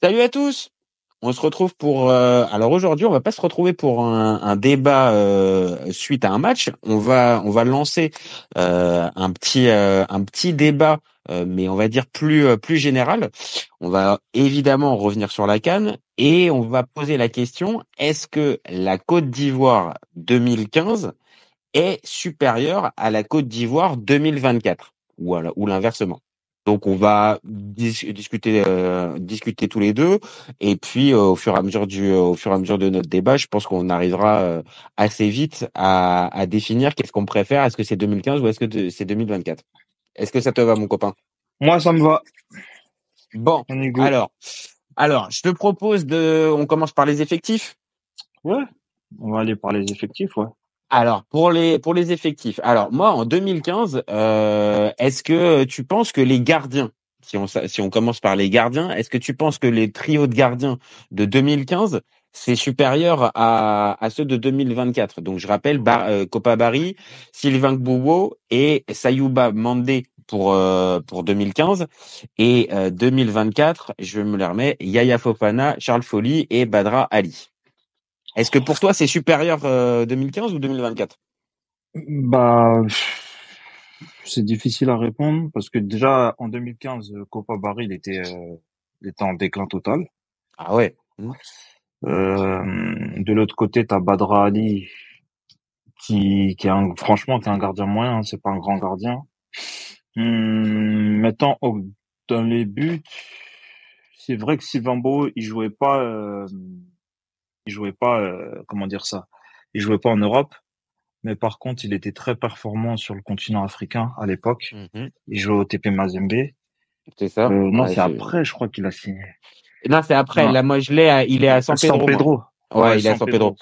Salut à tous. On se retrouve pour. euh, alors aujourd'hui, on va pas se retrouver pour un, débat euh, suite à un match. On va on va lancer euh, un petit un petit débat, mais on va dire plus plus général. On va évidemment revenir sur la canne et on va poser la question est-ce que la Côte d'Ivoire 2015 est supérieure à la Côte d'Ivoire 2024 ou à ou l'inversement donc on va dis- discuter euh, discuter tous les deux et puis euh, au fur et à mesure du au fur et à mesure de notre débat, je pense qu'on arrivera euh, assez vite à, à définir qu'est-ce qu'on préfère, est-ce que c'est 2015 ou est-ce que c'est 2024. Est-ce que ça te va mon copain? Moi, ça me va. Bon, alors alors, je te propose de on commence par les effectifs? Ouais. On va aller par les effectifs, ouais. Alors pour les pour les effectifs. Alors moi en 2015, euh, est-ce que tu penses que les gardiens, si on si on commence par les gardiens, est-ce que tu penses que les trios de gardiens de 2015 c'est supérieur à, à ceux de 2024 Donc je rappelle Bar, euh, Copa Barry, Sylvain Gbouwo et Sayouba Mandé pour euh, pour 2015 et euh, 2024, je me les remets, Yaya Fofana, Charles Folly et Badra Ali. Est-ce que pour toi c'est supérieur euh, 2015 ou 2024 Bah, c'est difficile à répondre parce que déjà en 2015, euh, Copa Barry, il était, euh, il était en déclin total. Ah ouais. Hmm. Euh, de l'autre côté, t'as Badra Ali qui, qui est un, franchement, qui est un gardien moyen, hein, c'est pas un grand gardien. Hum, maintenant, dans les buts, c'est vrai que Sylvain Beau, il jouait pas, euh, il jouait pas, euh, comment dire ça, il jouait pas en Europe, mais par contre, il était très performant sur le continent africain à l'époque. Mhm. Il jouait au TP Mazembe. Euh, C'est ça. non, Ouais, c'est après, je crois qu'il a signé. Non, c'est après. Non. Là, moi, je l'ai. à- Il est à San Pedro. moi. Ouais, Ouais, il est à San San Pedro.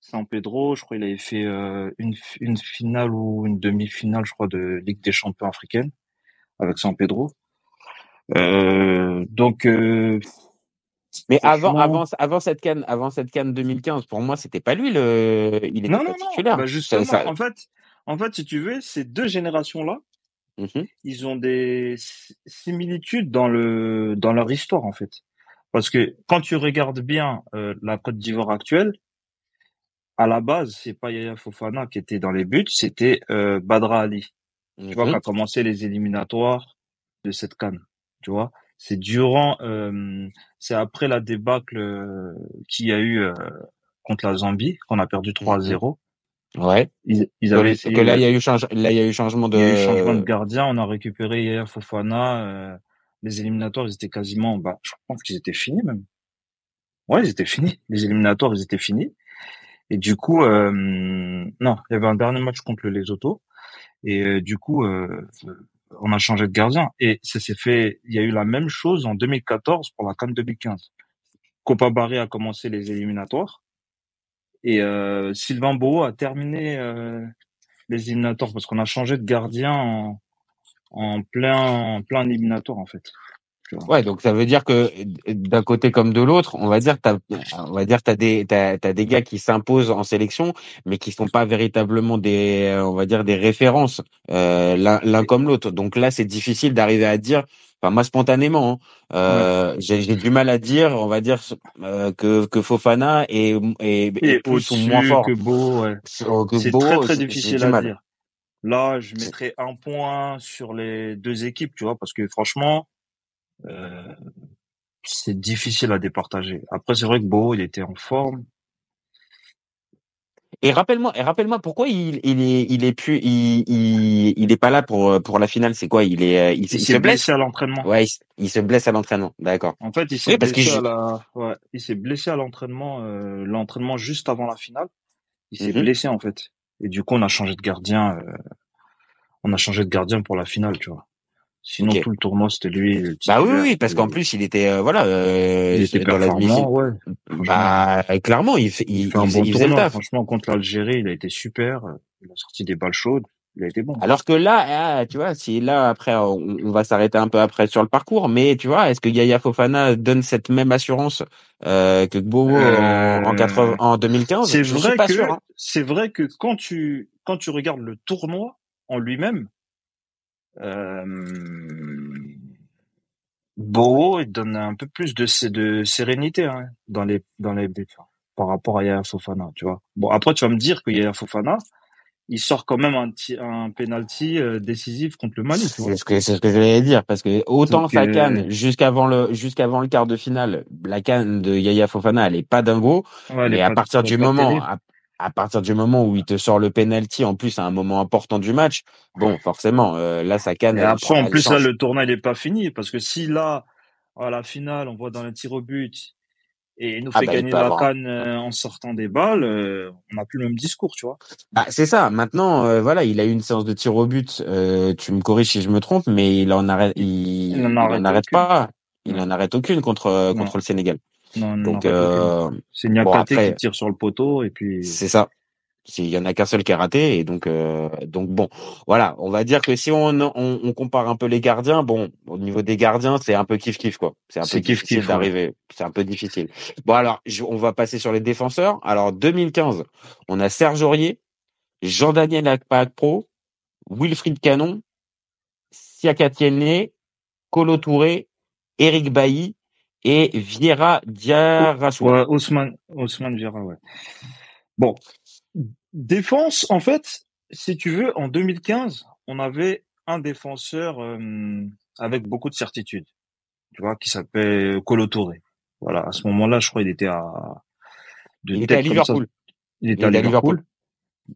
San Pedro, je crois qu'il avait fait euh, une, une finale ou une demi-finale, je crois, de Ligue des Champions africaine avec San Pedro. Euh, donc, euh, Mais avant, avant, avant cette canne, avant cette canne 2015, pour moi, c'était pas lui le. Il était non, pas non, non. Bah justement, Ça- ça- en fait, en fait, si tu veux, ces deux générations-là, Mhm. ils ont des si- similitudes dans le dans leur histoire en fait. Parce que quand tu regardes bien euh, la Côte d'Ivoire actuelle, à la base, c'est pas Yaya Fofana qui était dans les buts, c'était euh, Badra Ali. Tu vois, Mhm. qui a commencé les éliminatoires de cette canne. Tu vois, c'est durant, euh, c'est après la débâcle euh, qu'il y a eu euh, contre la Zambie, qu'on a perdu 3 à 0. Ouais. Ils, ils avaient que là, il y a eu change, là, il y a eu changement de. il y a eu changement de gardien, on a récupéré Yaya Fofana. euh, les éliminatoires, ils étaient quasiment, bah, je pense qu'ils étaient finis même. Ouais, ils étaient finis. Les éliminatoires, ils étaient finis. Et du coup, euh, non, il y avait un dernier match contre les Autos. Et euh, du coup, euh, on a changé de gardien. Et ça s'est fait, il y a eu la même chose en 2014 pour la CAN 2015. Copa Barré a commencé les éliminatoires. Et euh, Sylvain Beau a terminé euh, les éliminatoires parce qu'on a changé de gardien en, en plein en plein éliminatoire en fait. Ouais, donc ça veut dire que d'un côté comme de l'autre, on va dire t'as, on va dire t'as des t'as, t'as des gars qui s'imposent en sélection, mais qui sont pas véritablement des, on va dire des références euh, l'un, l'un comme l'autre. Donc là, c'est difficile d'arriver à dire. Enfin, moi spontanément, hein, euh, j'ai, j'ai du mal à dire, on va dire euh, que que Fofana est est, est Et plus ou moins fort que Beau, ouais. que C'est Beau, très très difficile à dire. Là, je mettrais un point sur les deux équipes, tu vois, parce que franchement, euh, c'est difficile à départager. Après, c'est vrai que Beau, il était en forme. Et rappelle-moi, et rappelle-moi pourquoi il, il est, il est plus, il, il, il est pas là pour pour la finale. C'est quoi? Il est, euh, il, Il s'est se blesse? blessé à l'entraînement. Ouais, il, se blesse à l'entraînement. D'accord. En fait, il s'est Oui, blessé je- la, ouais, il s'est blessé à l'entraînement, euh, l'entraînement juste avant la finale. Il s'est Mhm. blessé en fait. Et du coup, on a changé de gardien. euh, on a changé de gardien pour la finale, tu vois. Sinon, tout le tournoi, c'était lui. le Bah oui, oui, parce qu'en plus il était, euh, voilà, euh, il était dans performant, ouais. Bah clairement, il il, Il fait un il faisait, bon il le taf. Franchement, contre l'Algérie, il a été super. Il a sorti des balles chaudes. Il a été bon. Alors que là, ah, tu vois, si là après, on, on va s'arrêter un peu après sur le parcours, mais tu vois, est-ce que Yaya Fofana donne cette même assurance euh, que Gbowo en, en, 80 en 2015 C'est vrai suis pas que hein. c'est vrai que quand tu quand tu regardes le tournoi en lui-même, euh, Bowo, il donne un peu plus de, de sérénité hein, dans les dans les par rapport à Yaya Fofana, tu vois. Bon, après tu vas me dire que Yaya Fofana, il sort quand même un, un penalty euh, décisif contre le Mali. C'est ce que c'est ce que j'allais dire parce que autant sa canne jusqu'avant le jusqu'avant le quart de finale, la canne de Yaya Fofana, elle est pas dingo, ouais, mais à partir du moment à, partir du moment où il te sort le penalty en plus à un moment important du match, bon forcément euh, là sa canne. Et après en plus là le tournoi il est pas fini parce que si là à la finale on voit dans le tir au but et il nous ah fait bah, gagner la canne euh, en sortant des balles, euh, on n'a plus le même discours, tu vois. Bah, c'est ça. Maintenant, euh, voilà, il a eu une séance de tir au but. tu me corriges si je me trompe, mais il en arrête, il, il en arrête, pas. Il en arrête aucune contre contre le Sénégal. Non, Donc, c'est Niakate qui tire sur le poteau et puis. C'est ça. Il y en a qu'un seul qui a raté et donc euh, donc bon voilà. On va dire que si on, on, on compare un peu les gardiens bon au niveau des gardiens c'est un peu kiff kiff quoi. C'est un peu kiff kiff d'arriver. C'est un peu difficile. Bon alors on va passer sur les défenseurs. Alors 2015 on a Serge Aurier Jean-Daniel Akpakpro Wilfried Canon Siaka Tiene Colo Touré Eric Bailly et Vieira Diarrasoua. Ousmane Ousmane Vieira ouais bon Défense, en fait, si tu veux, en 2015, on avait un défenseur euh, avec beaucoup de certitude, tu vois, qui s'appelait Colo Touré. Voilà, à ce moment-là, je crois il était à il était à Liverpool. Il était à Liverpool,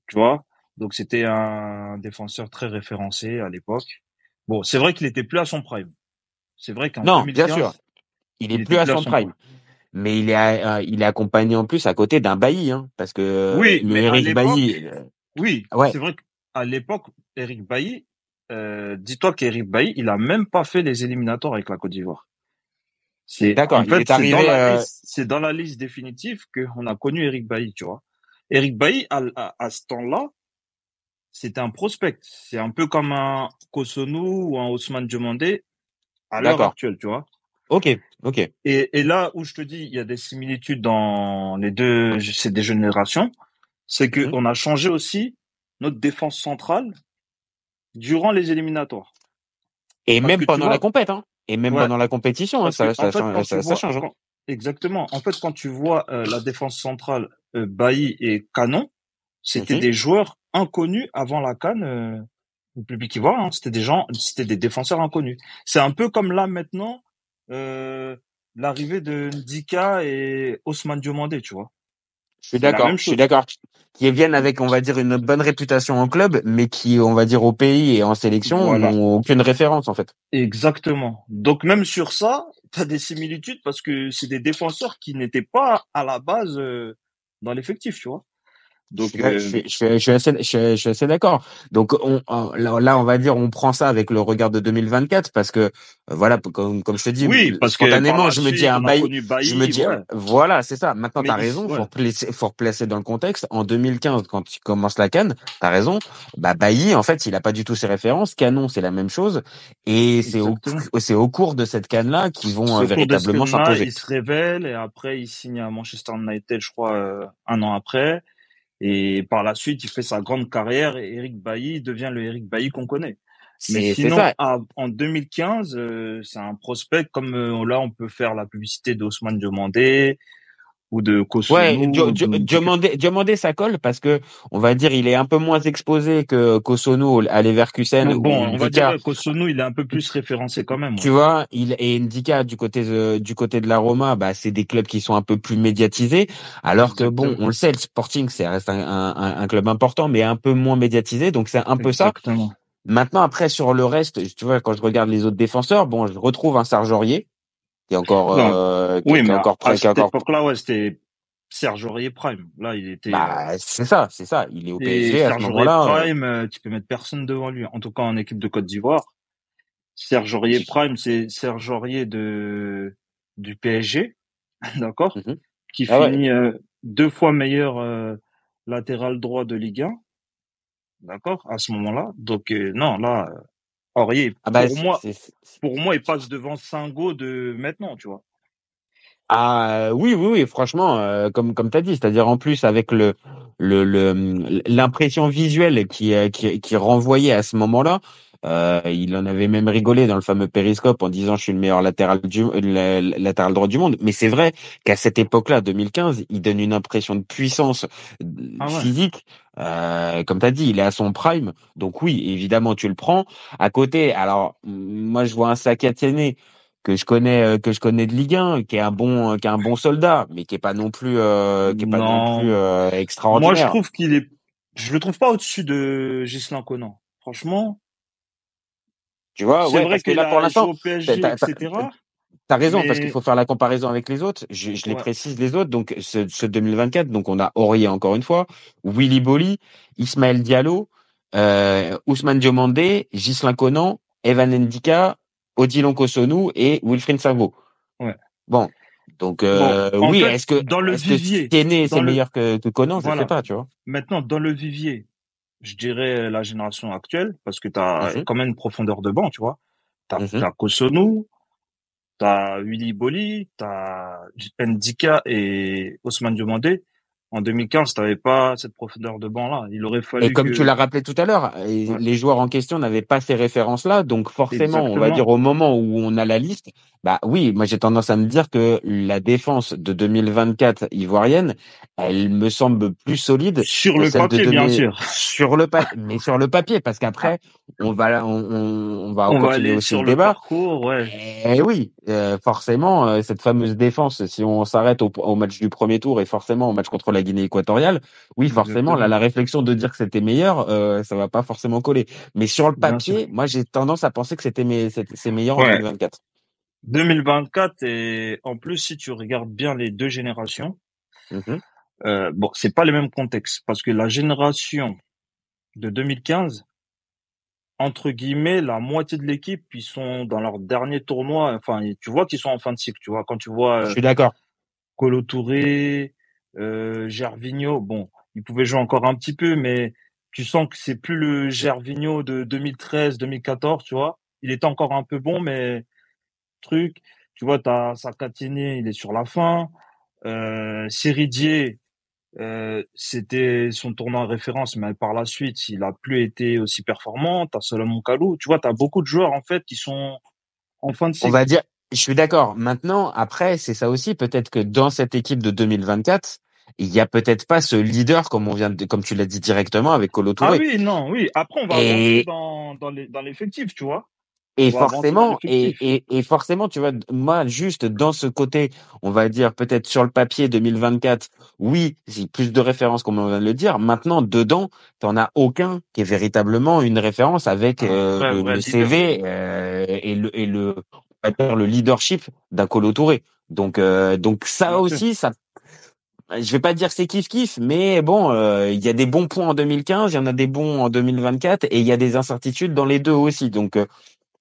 tu vois. Donc c'était un défenseur très référencé à l'époque. Bon, c'est vrai qu'il était plus à son prime. C'est vrai qu'en non, bien sûr, il est plus à son prime. mais il est euh, il est accompagné en plus à côté d'un Bailly hein, parce que oui, mais Eric Bailly euh, oui ouais. c'est vrai qu'à l'époque Eric Bailly euh, dis-toi qu'Eric Bailly il a même pas fait les éliminatoires avec la Côte d'Ivoire. C'est d'accord en fait, c'est dans, la liste définitive que on a connu Eric Bailly tu vois. Eric Bailly à, à, ce temps-là c'était un prospect. C'est un peu comme un Kosonou ou un Ousmane Diomandé à l'heure actuelle tu vois Ok, ok. Et, et là où je te dis, il y a des similitudes dans les deux, ces deux générations, c'est que on a changé aussi notre défense centrale durant les éliminatoires. Et même pendant la compète, hein. Et même pendant la compétition, hein, ça, ça, ça, change. Hein. exactement. En fait, quand tu vois euh, la défense centrale, euh, Bailly et Canon, c'était mhm. des joueurs inconnus avant la canne. Euh, le public qui voit, hein, c'était des gens, c'était des défenseurs inconnus. C'est un peu comme là maintenant, euh, l'arrivée de Ndika et Osman Diomandé, tu vois. Je suis d'accord, je suis d'accord. Qui viennent avec, on va dire, une bonne réputation en club, mais qui, on va dire, au pays et en sélection, n'ont aucune référence, en fait. Exactement. Donc, même sur ça, tu as des similitudes parce que c'est des défenseurs qui n'étaient pas à la base euh, dans l'effectif, tu vois. Donc, je, suis, je, suis, assez, je, suis assez d'accord. Donc, on, là, on va dire, on prend ça avec le regard de 2024 parce que, euh, voilà, comme, comme je te dis, oui, parce spontanément, je me dis un bail, je me dis, voilà, c'est ça. Maintenant, t'as raison, faut replacer, faut replacer dans le contexte. En 2015, quand tu commences la canne, t'as raison. Bah, Bailly, en fait, il a pas du tout ses références. Canon, c'est la même chose. Et c'est au, c'est au cours de cette canne-là qu'ils vont euh, véritablement s'imposer. Il se révèle et après, il signe à Manchester United, je crois, euh, un an après. Et par la suite, il fait sa grande carrière et Eric Bailly devient le Eric Bailly qu'on connaît. Mais sinon, en 2015, euh, c'est un prospect comme euh, là, on peut faire la publicité d'Osman Diomandé, ou de Kosono. Ouais, demander, demander ça colle parce que on va dire il est un peu moins exposé que Kosono à Leverkusen. Bon, on va dire Kosono il est un peu plus référencé quand même. Tu vois, il et Ndika du côté de, du côté de la Roma, bah c'est des clubs qui sont un peu plus médiatisés. Alors que bon, on le sait, le Sporting c'est reste un, un, un, club important, mais un peu moins médiatisé. Donc c'est un peu Exactement. ça. Maintenant après sur le reste, tu vois quand je regarde les autres défenseurs, bon je retrouve un Serge Aurier qui est encore, euh, oui, mais encore à, cette époque-là, ouais, c'était Serge Aurier Prime. Là, il était. Bah, euh, c'est ça, c'est ça. Il est au PSG à ce moment-là. Euh. Prime, euh, tu peux mettre personne devant lui. En tout cas, en équipe de Côte d'Ivoire. Serge Aurier Prime, c'est Serge Aurier de du PSG, d'accord, mhm. qui ah finit deux fois meilleur latéral droit de Ligue 1, d'accord, à ce moment-là. Donc non, là, Aurier, ah bah, pour moi, pour moi, il passe devant Singo de maintenant, tu vois. Ah oui, oui, oui, franchement, euh, comme comme t'as dit, c'est-à-dire en plus avec le le l'impression visuelle qui, qui qui renvoyait à ce moment-là, Euh, il en avait même rigolé dans le fameux périscope en disant je suis le meilleur latéral du le, latéral droit du monde. Mais c'est vrai qu'à cette époque-là, 2015, il donne une impression de puissance Ah ouais. physique. Euh, comme tu as dit, il est à son prime. Donc oui, évidemment, tu le prends. À côté, alors moi je vois un Sakatiene que je connais euh, que je connais de Ligue 1, qui est un bon qui est un bon soldat, mais qui est pas non plus euh, qui est pas non Non. plus euh, Moi, je extraordinaire. trouve qu'il est, je le trouve pas au-dessus de Gislain Conan. Franchement, Tu vois, c'est ouais, vrai parce que là pour l'instant, t'as raison parce qu'il faut faire la comparaison avec les autres. Je, je les ouais, précise les autres. Donc ce, ce 2024, donc on a Aurier encore une fois, Willy Boli, Ismaël Diallo, euh, Ousmane Diomandé, Gislain Conan, Evan Ndika, Odilon Kosonou et Wilfried Savo. ouais. Bon, donc euh, oui, est-ce que dans le que vivier, Tiéné dans c'est le, meilleur que, que Conan? Je sais voilà. pas, tu vois. Maintenant, dans le vivier, je dirais la génération actuelle, parce que t'as Mhm, quand même une profondeur de banc, tu vois. T'as, mhm. t'as Kosonou, t'as Willy Boli, t'as Ndika et Ousmane Diomandé. En 2015, t'avais pas cette profondeur de banc-là. Il aurait Et fallu comme tu l'as rappelé tout à l'heure, et ouais, les joueurs en question n'avaient pas ces références-là, donc forcément, on va dire au moment où on a la liste, bah oui, moi j'ai tendance à me dire que la défense de 2024 ivoirienne, elle me semble plus solide Sur que le papier, bien 2000 sûr. sur le pa- mais sur le papier, parce Ah, qu'après on va on, on, va on va continuer aller aussi le sur le débat. parcours, ouais. Et oui, euh, forcément, euh, cette fameuse défense, si on s'arrête au, au match du premier tour et forcément au match contre la Guinée équatoriale, oui, forcément, là, la réflexion de dire que c'était meilleur, euh, ça va pas forcément coller. Mais sur le papier, moi, j'ai tendance à penser que c'était c'est meilleur en Ouais. 2024. 2024 et en plus, si tu regardes bien les deux générations, Mhm. euh, bon, c'est pas les mêmes contextes parce que la génération de 2015, entre guillemets, la moitié de l'équipe, ils sont dans leur dernier tournoi. Enfin, tu vois qu'ils sont en fin de cycle. Tu vois, quand tu vois Je euh, suis d'accord. Colo Touré, euh, Gervinho, bon, ils pouvaient jouer encore un petit peu, mais tu sens que c'est plus le Gervinho de 2013, 2014, tu vois. Il était encore un peu bon, mais truc, tu vois, t'as Sakatini, il est sur la fin. Euh, Seridier, euh, c'était son tournoi référence, mais par la suite, il a plus été aussi performant. T'as Solomon Kalou, tu vois, t'as beaucoup de joueurs en fait qui sont en fin de On cycle. va dire, je suis d'accord. Maintenant, après, c'est ça aussi. Peut-être que dans cette équipe de 2024, il y a peut-être pas ce leader comme on vient de, comme tu l'as dit directement avec Kolo Ah oui, non, oui. Après, on va Et dans l'effectif, tu vois. Et forcément, et, et, et forcément, tu vois, moi, juste dans ce côté, on va dire peut-être sur le papier 2024, oui, j'ai plus de références, comme on vient de le dire. Maintenant, dedans, t'en as aucun qui est véritablement une référence avec Un euh, le. CV euh, et le et le on va dire le leadership d'un Colo Touré. Donc euh, donc ça aussi, ça je vais pas dire que c'est kiff kiff, mais bon, euh, il y a des bons points en 2015, il y en a des bons en 2024, et il y a des incertitudes dans les deux aussi. Donc euh,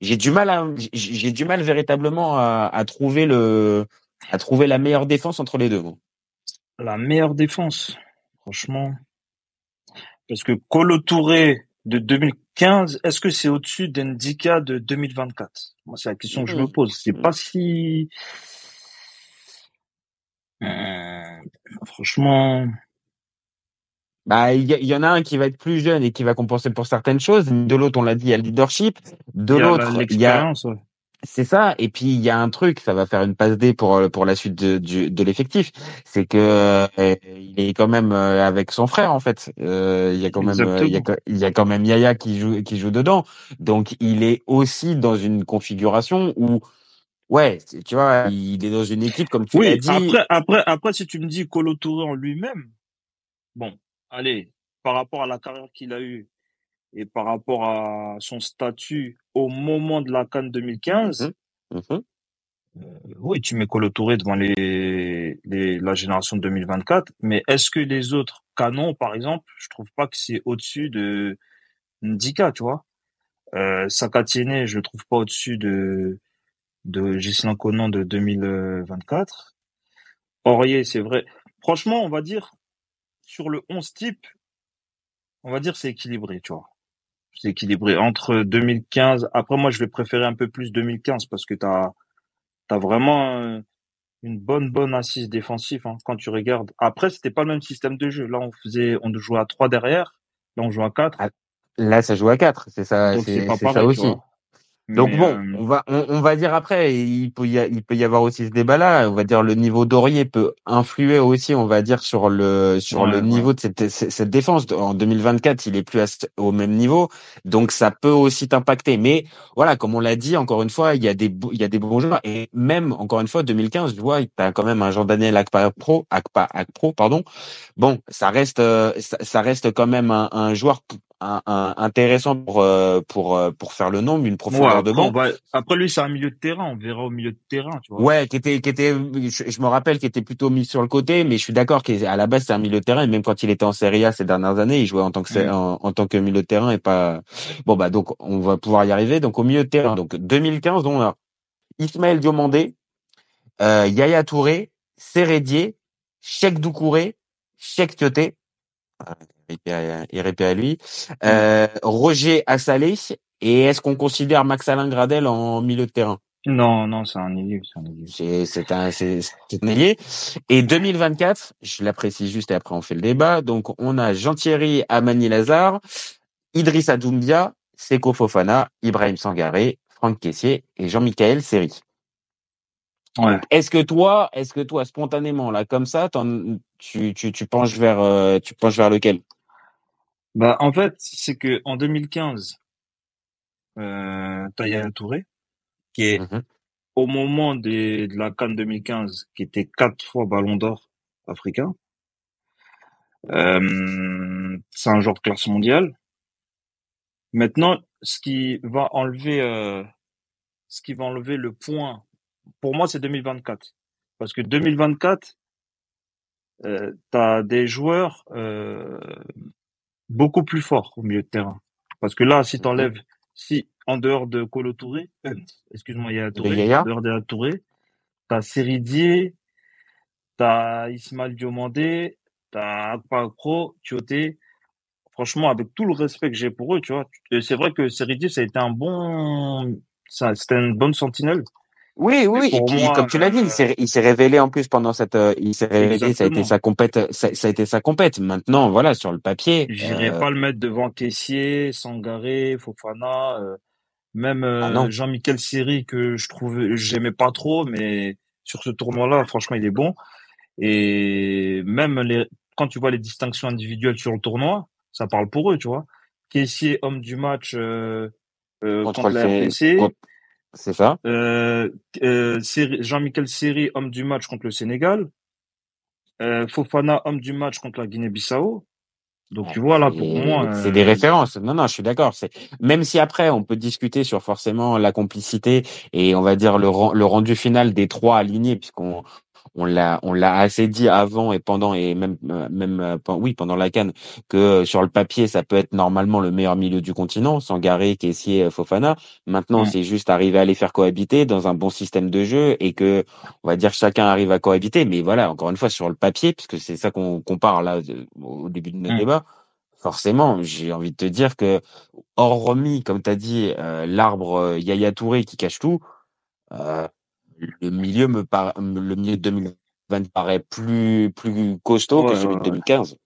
j'ai du mal à j'ai- du mal véritablement à, à trouver le à trouver la meilleure défense entre les deux. La meilleure défense, franchement. Parce que Colo Touré de 2015, est-ce que c'est au-dessus d'Endika de 2024 Moi, c'est la question que je me Mmh. pose. C'est pas si... Euh, franchement, Bah il y, en a un qui va être plus jeune et qui va compenser pour certaines choses. De l'autre, on l'a dit, il y a le leadership. De l'autre, il y a. C'est ça. Et puis il y a un truc, ça va faire une passe D pour pour la suite de du- de l'effectif, c'est que euh, il est quand même euh, avec son frère en fait. Euh, il y a quand même euh, il y a Exactement. il y a quand même Yaya qui joue qui joue dedans. Donc il est aussi dans une configuration où ouais, tu vois, il est dans une équipe comme tu l'as Oui, dit. après, après, après, si tu me dis Colo Touré en lui-même, bon, allez, par rapport à la carrière qu'il a eue et par rapport à son statut au moment de la Cannes 2015, Mhm. Mhm. euh, oui, tu mets Colo Touré devant les, les, la génération de 2024, mais est-ce que les autres canons, par exemple, je trouve pas que c'est au-dessus de Ndika, tu vois? Euh, Sakatiene, je trouve pas au-dessus de, de Ghislain Conan de 2024. Aurier, c'est vrai. Franchement, on va dire, sur le 11 type, on va dire c'est équilibré, tu vois. C'est équilibré entre 2015. Après, moi, je vais préférer un peu plus 2015 parce que t'as, t'as vraiment euh, une bonne, bonne assise défensive, hein, quand tu regardes. Après, c'était pas le même système de jeu. Là, on faisait, on jouait à 3 derrière. Là, on joue à 4. Ah, Là, ça joue à 4, c'est ça, c'est ça tu aussi. Donc Mais bon, euh, on va on, on va dire après, il peut y a- il peut y avoir aussi ce débat-là. On va dire le niveau d'Aurier peut influer aussi, on va dire sur le sur le ouais, niveau de cette défense. En 2024, il est plus à au même niveau, donc ça peut aussi t'impacter. Mais voilà, comme on l'a dit, encore une fois, il y a des il y a des bons joueurs et même encore une fois, 2015, tu vois, t'as quand même un Jean-Daniel Akpa Pro, Akpa Akpro, pardon. Bon, ça reste euh, ça, ça reste quand même un, un joueur un- un- intéressant pour euh, pour euh, pour faire le nombre, une Ouais, profondeur de après on banc. après lui c'est un milieu de terrain, on verra au milieu de terrain, tu vois. Ouais, qui était qui était je, je me rappelle qu'il était plutôt mis sur le côté, mais je suis d'accord qu'à la base c'est un milieu de terrain et même quand il était en Serie A ces dernières années, il jouait en tant que Mm. en, en tant que milieu de terrain et pas bon bah donc on va pouvoir y arriver. Donc au milieu de terrain, donc 2015 on a Ismaël Diomandé, euh, Yaya Touré, Sérédier, Cheikh Doucouré, Cheikh Tioté, répète à lui, euh, Roger Assalé, et est-ce qu'on considère Max Alain Gradel en milieu de terrain? Non, non, c'est un ailier, c'est un ailier. C'est c'est un c'est c'est un ailier. Et 2024, je l'apprécie juste et après on fait le débat. Donc on a Jean-Thierry Amani Lazare, Idriss Doumbia, Seko Fofana, Ibrahim Sangaré, Franck Caissier et Jean-Michel Seri. Ouais. Est-ce que toi, est-ce que toi spontanément là comme ça, tu tu tu penches vers euh, tu penches vers lequel? Bah en fait, c'est que en 2015, euh, t'as Yaya Touré qui est Mhm. au moment des, de la CAN 2015, qui était quatre fois Ballon d'Or africain. Euh, c'est un joueur de classe mondiale. Maintenant, ce qui va enlever, euh, ce qui va enlever le point, pour moi, c'est 2024, parce que 2024, euh, t'as des joueurs euh, beaucoup plus forts au milieu de terrain. Parce que là, si t'enlèves, si en dehors de Kolo Touré, euh, excuse-moi, il y a Touré, Yaya en dehors de Yaya Touré, t'as Seridier, t'as Ismaël Diomandé, t'as Akpa Pro, Tioté. Franchement, avec tout le respect que j'ai pour eux, tu vois, c'est vrai que Seridier, ça a été un bon, ça, c'était une bonne sentinelle. Oui, oui, et pour puis moi, comme tu l'as dit, il s'est, révélé en plus pendant cette, euh, il s'est révélé, ça a été sa compète, ça, ça a été sa compète. Maintenant, voilà, sur le papier, J'irai euh, pas le mettre devant Caissier, Sangaré, Fofana, euh, même ah euh, Jean-Michel Seri que je trouvais, j'aimais pas trop, mais sur ce tournoi-là, franchement, il est bon. Et même les, quand tu vois les distinctions individuelles sur le tournoi, ça parle pour eux, tu vois. Caissier, homme du match euh, euh, contre, contre la contre- c'est ça? Euh, euh, Jean-Michel Seri, homme du match contre le Sénégal. Euh, Fofana, homme du match contre la Guinée-Bissau. Donc tu vois là, pour moi, c'est des références. Non, non, je suis d'accord. C'est même si après on peut discuter sur forcément la complicité et on va dire le, le rendu final des trois alignés, puisqu'on on l'a on l'a assez dit avant et pendant et même euh, même euh, oui pendant la canne que euh, sur le papier ça peut être normalement le meilleur milieu du continent, Sangaré, Kessié, Fofana. Maintenant c'est juste arriver à les faire cohabiter dans un bon système de jeu et que on va dire chacun arrive à cohabiter. Mais voilà encore une fois sur le papier puisque c'est ça qu'on compare là au début de notre débat. Forcément, j'ai envie de te dire que, hormis, comme tu as dit, euh, l'arbre euh, Yaya Touré qui cache tout, euh, le milieu me par... le milieu de 2020 paraît plus plus costaud que ouais, celui ouais, de ouais. 2015.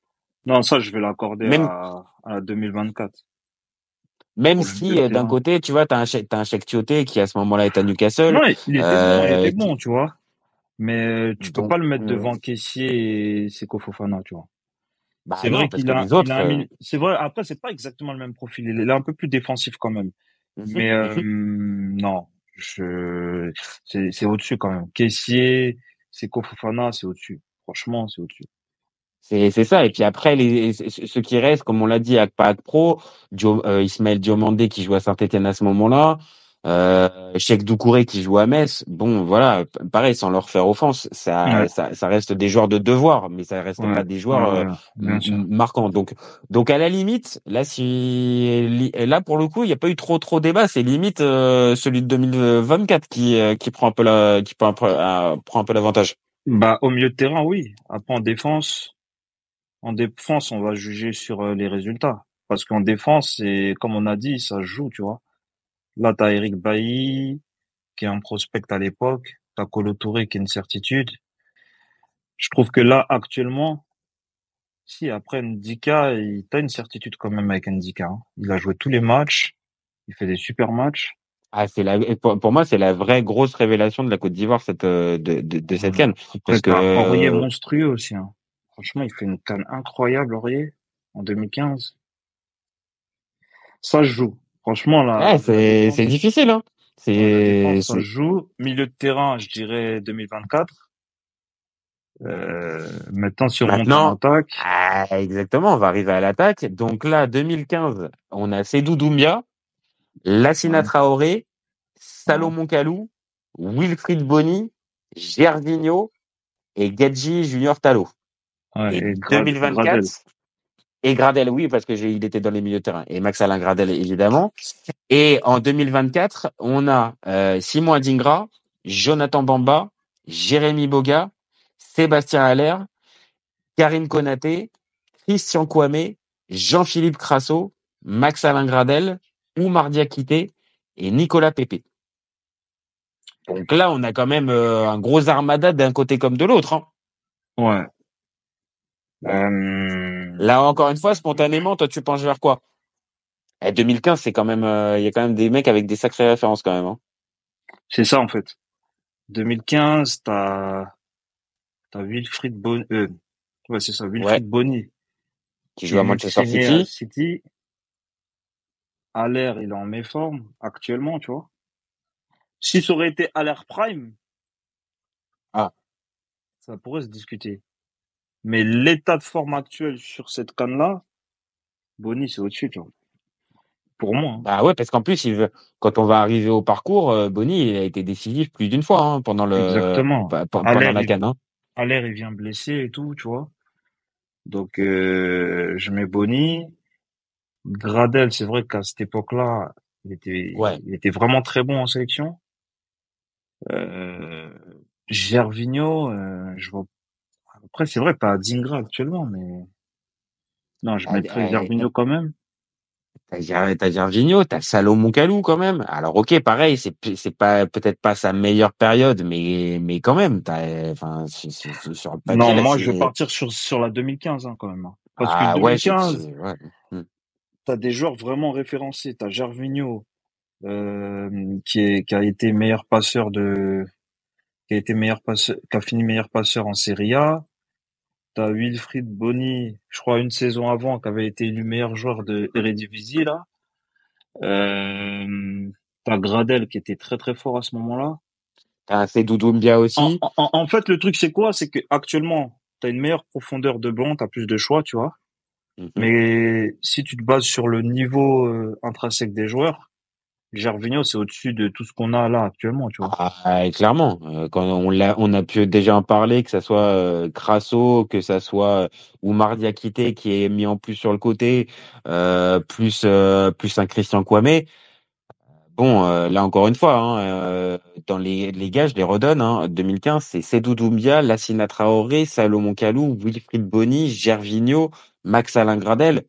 Non, ça, je vais l'accorder Même à, à 2024 même si euh, d'un côté, tu vois, t'as un chèque un chèque Tioté qui à ce moment-là est à Newcastle, Non, il était bon, il euh, était bon, tu vois. Mais tu peux donc pas le mettre euh, devant Caissier et Seko Fofana, tu vois. bah C'est vrai qu'il a, autres, a un euh, c'est vrai. Après, c'est pas exactement le même profil. Il est un peu plus défensif quand même. mhm, Mais euh, non, c'est, c'est au-dessus quand même. Caissier, Seko Fofana, c'est au-dessus. Franchement, c'est au-dessus. C'est c'est ça. Et puis après, les, ce ce qui reste, comme on l'a dit, Akpa Akpro, Dio, euh, Ismaël Diomandé qui joue à Saint-Etienne à ce moment-là, euh, Cheikh Doucouré qui joue à Metz. Bon, voilà, pareil, sans leur faire offense, ça, Ouais, ça, ça reste des joueurs de devoir, mais ça reste ouais, pas des joueurs euh, ouais, marquants. Donc, donc à la limite, là, si, là pour le coup, il n'y a pas eu trop trop débat. C'est limite euh, celui de 2024 qui, euh, qui prend un peu la, qui prend un peu, euh, prend un peu l'avantage. Bah, au milieu de terrain, oui. Après, en défense, en défense, on va juger sur euh, les résultats. Parce qu'en défense, c'est, comme on a dit, ça joue, tu vois. Là, t'as Eric Bailly, qui est un prospect à l'époque. T'as Kolo Touré, qui est une certitude. Je trouve que là, actuellement, Si, après Ndika, il... t'as une certitude quand même avec Ndika. Hein. Il a joué tous les matchs. Il fait des super matchs. Ah, c'est la, pour, moi, c'est la vraie grosse révélation de la Côte d'Ivoire, cette, euh, de, de, de cette canne. Parce que, Aurier monstrueux aussi, hein. Franchement, il fait une canne incroyable, Aurier, en 2015. Ça joue. Franchement, là. c'est, c'est difficile, hein. C'est, ça joue. Milieu de terrain, je dirais 2024. Euh, maintenant, on maintenant, attaque. Ah, exactement, on va arriver à l'attaque. Donc là, 2015, on a Sedou Doumbia, Lassina Traoré, Salomon Kalou, Wilfried Boni, Gervinho et Gadji Junior Talo. et, 2024 et Gradel, oui, parce que il était dans les milieux de terrain. Et Max Alain Gradel, évidemment. Et en 2024, on a euh, Simon Adingra, Jonathan Bamba, Jérémy Boga, Sébastien Haller, Karim Konaté, Christian Kouamé, Jean-Philippe Crasso, Max Alain Gradel, Oumar Diakité et Nicolas Pépé. Donc là, on a quand même euh, un gros armada d'un côté comme de l'autre. Hein. Ouais. Euh... Là, encore une fois, spontanément, toi, tu penses vers quoi? Eh, 2015, c'est quand même, euh, il y a quand même des mecs avec des sacrées références quand même. Hein. C'est ça en fait. 2015, t'as t'as Wilfried Bonny, euh, ouais c'est ça, Wilfried Bonny qui joue à Manchester City. City. À l'air, il est en méforme actuellement, tu vois. Si ça aurait été à l'air prime, ah, ça pourrait se discuter. Mais l'état de forme actuel sur cette canne-là, Bonnie, c'est au-dessus, tu vois. Pour moi. Hein. Bah ouais, parce qu'en plus, il veut, quand on va arriver au parcours, euh, Bonnie, il a été décisif plus d'une fois hein, pendant le Exactement. pendant la canne. Hein. À l'air, il vient blessé et tout, tu vois. Donc, euh, je mets Bonnie. Gradel, c'est vrai qu'à cette époque-là, il était, ouais. il était vraiment très bon en sélection. Euh, Gervinho, euh, je vois. Après, c'est vrai, pas Zingra actuellement, mais non, je ah, mettrais Gervinho quand même. T'as Gervinho, t'as Salomon Kalou quand même. Alors ok, pareil, c'est c'est pas peut-être pas sa meilleure période, mais mais quand même, t'as enfin sur le papier, Non, moi je vais partir sur sur la 2015 hein, quand même. Hein. Parce ah, que 2015, ouais, hmm. t'as des joueurs vraiment référencés. T'as Gervinho euh, qui est qui a été meilleur passeur de qui a été meilleur passeur, qui a fini meilleur passeur en Serie A. T'as Wilfried Boni, je crois une saison avant, qui avait été élu meilleur joueur de Eredivisie là. Euh, t'as Gradel qui était très très fort à ce moment-là. T'as fait Doumbia aussi. En, fait, le truc c'est quoi? C'est que actuellement, t'as une meilleure profondeur de banc, t'as plus de choix, tu vois. Mhm. Mais si tu te bases sur le niveau euh, intrinsèque des joueurs, Gervinho, c'est au-dessus de tout ce qu'on a là actuellement, tu vois. Ah, clairement. Euh, quand on l'a, on a pu déjà en parler, que ça soit euh, Crasso, que ça soit euh, Oumar Diakité qui est mis en plus sur le côté, euh, plus euh, plus un Christian Kouamé. Bon, là encore une fois, hein, dans les, les gars, je les redonne. Hein, 2015, c'est Sedou Doumbia, Lassina Traoré, Salomon Kalou, Wilfried Boni, Gervinho, Max Alain Gradel.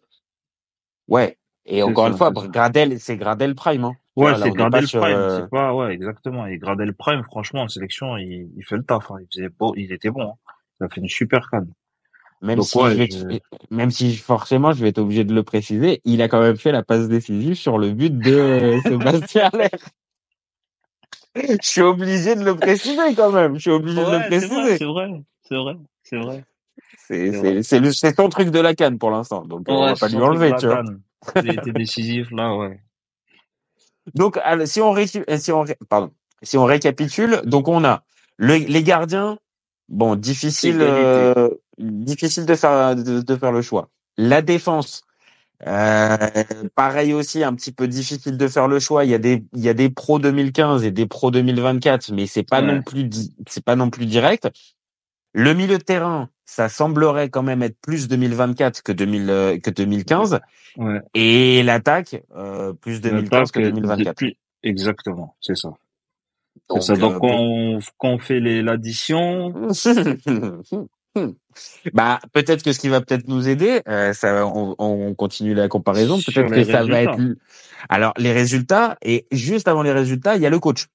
Ouais. Et encore une fois, Gradel, c'est Gradel Prime. Hein. Ouais, c'est Gradel Prime, euh, c'est pas, ouais, exactement. Et Gradel Prime, franchement, en sélection, il, il fait le taf. Hein. Il faisait beau, il était bon. Hein. Il a fait une super canne. Même si, même si forcément, je vais être obligé de le préciser, il a quand même fait la passe décisive sur le but de Sébastien Aller. je suis obligé de le préciser quand même. Je suis obligé de le préciser. C'est vrai, c'est vrai, c'est vrai. C'est ton truc de la canne pour l'instant, donc on va pas lui enlever, tu vois. Il a été décisif là, ouais. Donc, si on, si on, pardon, si on récapitule, donc on a les gardiens, bon, difficile, euh, difficile de faire de, faire le choix. La défense, euh, pareil aussi, un petit peu difficile de faire le choix. Il y a des, il y a des pros 2015 et des pros 2024, mais c'est pas non plus, c'est pas non plus direct. Le milieu de terrain, ça semblerait quand même être plus 2024 que 2000 euh, que 2015. Ouais. Et l'attaque euh, plus 2015 que 2024. Exactement, c'est ça. Donc, ça. Donc euh, quand, on, fait l'addition, bah peut-être que ce qui va peut-être nous aider, euh, ça, on, on, continue la comparaison. Peut-être que ça va être. Alors les résultats et juste avant les résultats, il y a le coach.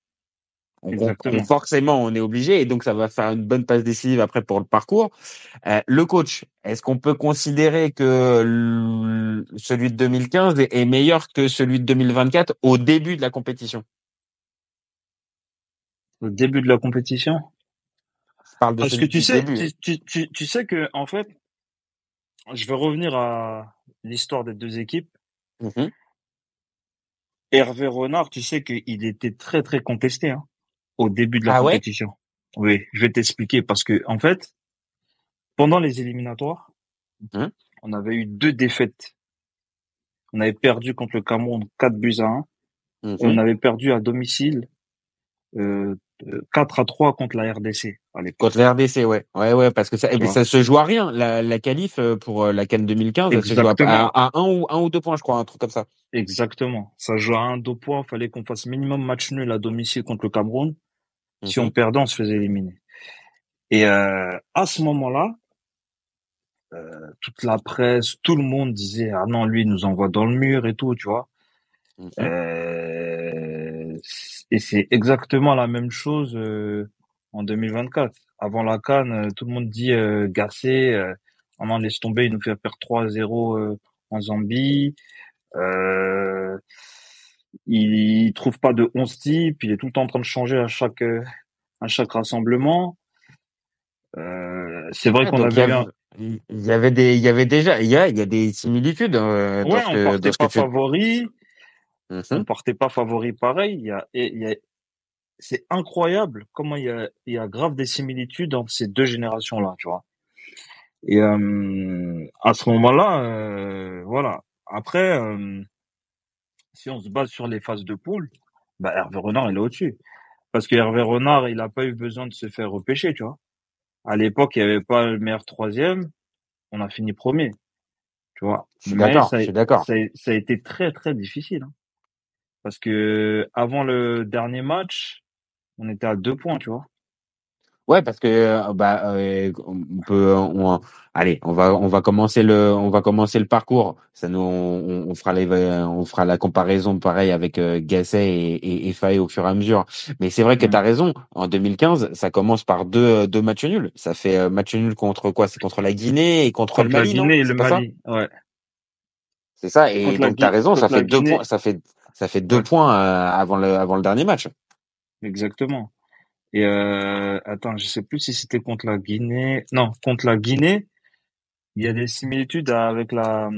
On, forcément, on est obligé, et donc ça va faire une bonne passe décisive après pour le parcours. Euh, le coach, est-ce qu'on peut considérer que celui de 2015 est meilleur que celui de 2024 au début de la compétition? Au début de la compétition? Parle de Parce que tu sais, tu, tu, tu, sais que en fait, je vais revenir à l'histoire des deux équipes. Mmh Hervé Renard, tu sais qu'il était très très contesté. Hein au début de la ah compétition. oui, je vais t'expliquer parce que en fait, pendant les éliminatoires, hein? on avait eu deux défaites. On avait perdu contre le Cameroun 4 buts à 1 et on mhm. avait perdu à domicile euh, 4 à 3 contre la RDC. Contre la RDC, ouais. Ouais, ouais, parce que ça, eh ça se joue à rien. La, la qualif euh, pour euh, la Cannes 2015, elle se joue à, à, un ou, un ou deux points, je crois, un truc comme ça. Exactement. Ça joue à un, deux points. Fallait qu'on fasse minimum match nul à domicile contre le Cameroun. Si on perdait, on se faisait éliminer. Et euh, à ce moment-là, euh, toute la presse, tout le monde disait ah non lui il nous envoie dans le mur et tout, tu vois. Mhm. Euh, et c'est exactement la même chose euh, en 2024. Avant la Cannes, euh, tout le monde dit euh, euh, on en laisse tomber, il nous fait perdre 3-0 en Zambie. Euh, il trouve pas de 11 types, il est tout le temps en train de changer à chaque à chaque rassemblement. Euh, c'est vrai qu'on avait il y avait des il y avait déjà il y a il y a des similitudes euh, ouais, on partait pas favori. Mmh on partait pas favori pareil. Il y a il y a c'est incroyable comment il y a il y a grave des similitudes entre ces deux générations là tu vois. Et euh, à ce moment-là euh, voilà. Après euh, si on se base sur les phases de poule, bah Hervé Renard il est au-dessus. Parce que Hervé Renard, il n'a pas eu besoin de se faire repêcher, tu vois. À l'époque, il n'y avait pas le meilleur troisième, on a fini premier. Tu vois. Je suis d'accord, je suis d'accord. Ça, ça, a été très très difficile. Hein. Parce que avant le dernier match, on était à deux points, tu vois. Ouais, parce que euh, bah euh, on peut, on, allez, on va on va commencer le on va commencer le parcours. Ça nous on, on fera les on fera la comparaison pareil avec euh, Gasset et, et, et au fur et à mesure. Mais c'est vrai que mmh. tu as raison. En 2015, ça commence par deux deux matchs nuls. Ça fait euh, match nul contre quoi? C'est contre la Guinée et contre, le Mali. La Guinée et le Mali. Ouais. C'est ça. Et donc tu as raison. Ça fait deux points. Ça fait ça fait deux points avant le avant le dernier match. Exactement. Et euh, attends, je sais plus si c'était contre la Guinée. Non, contre la Guinée, il y a des similitudes avec la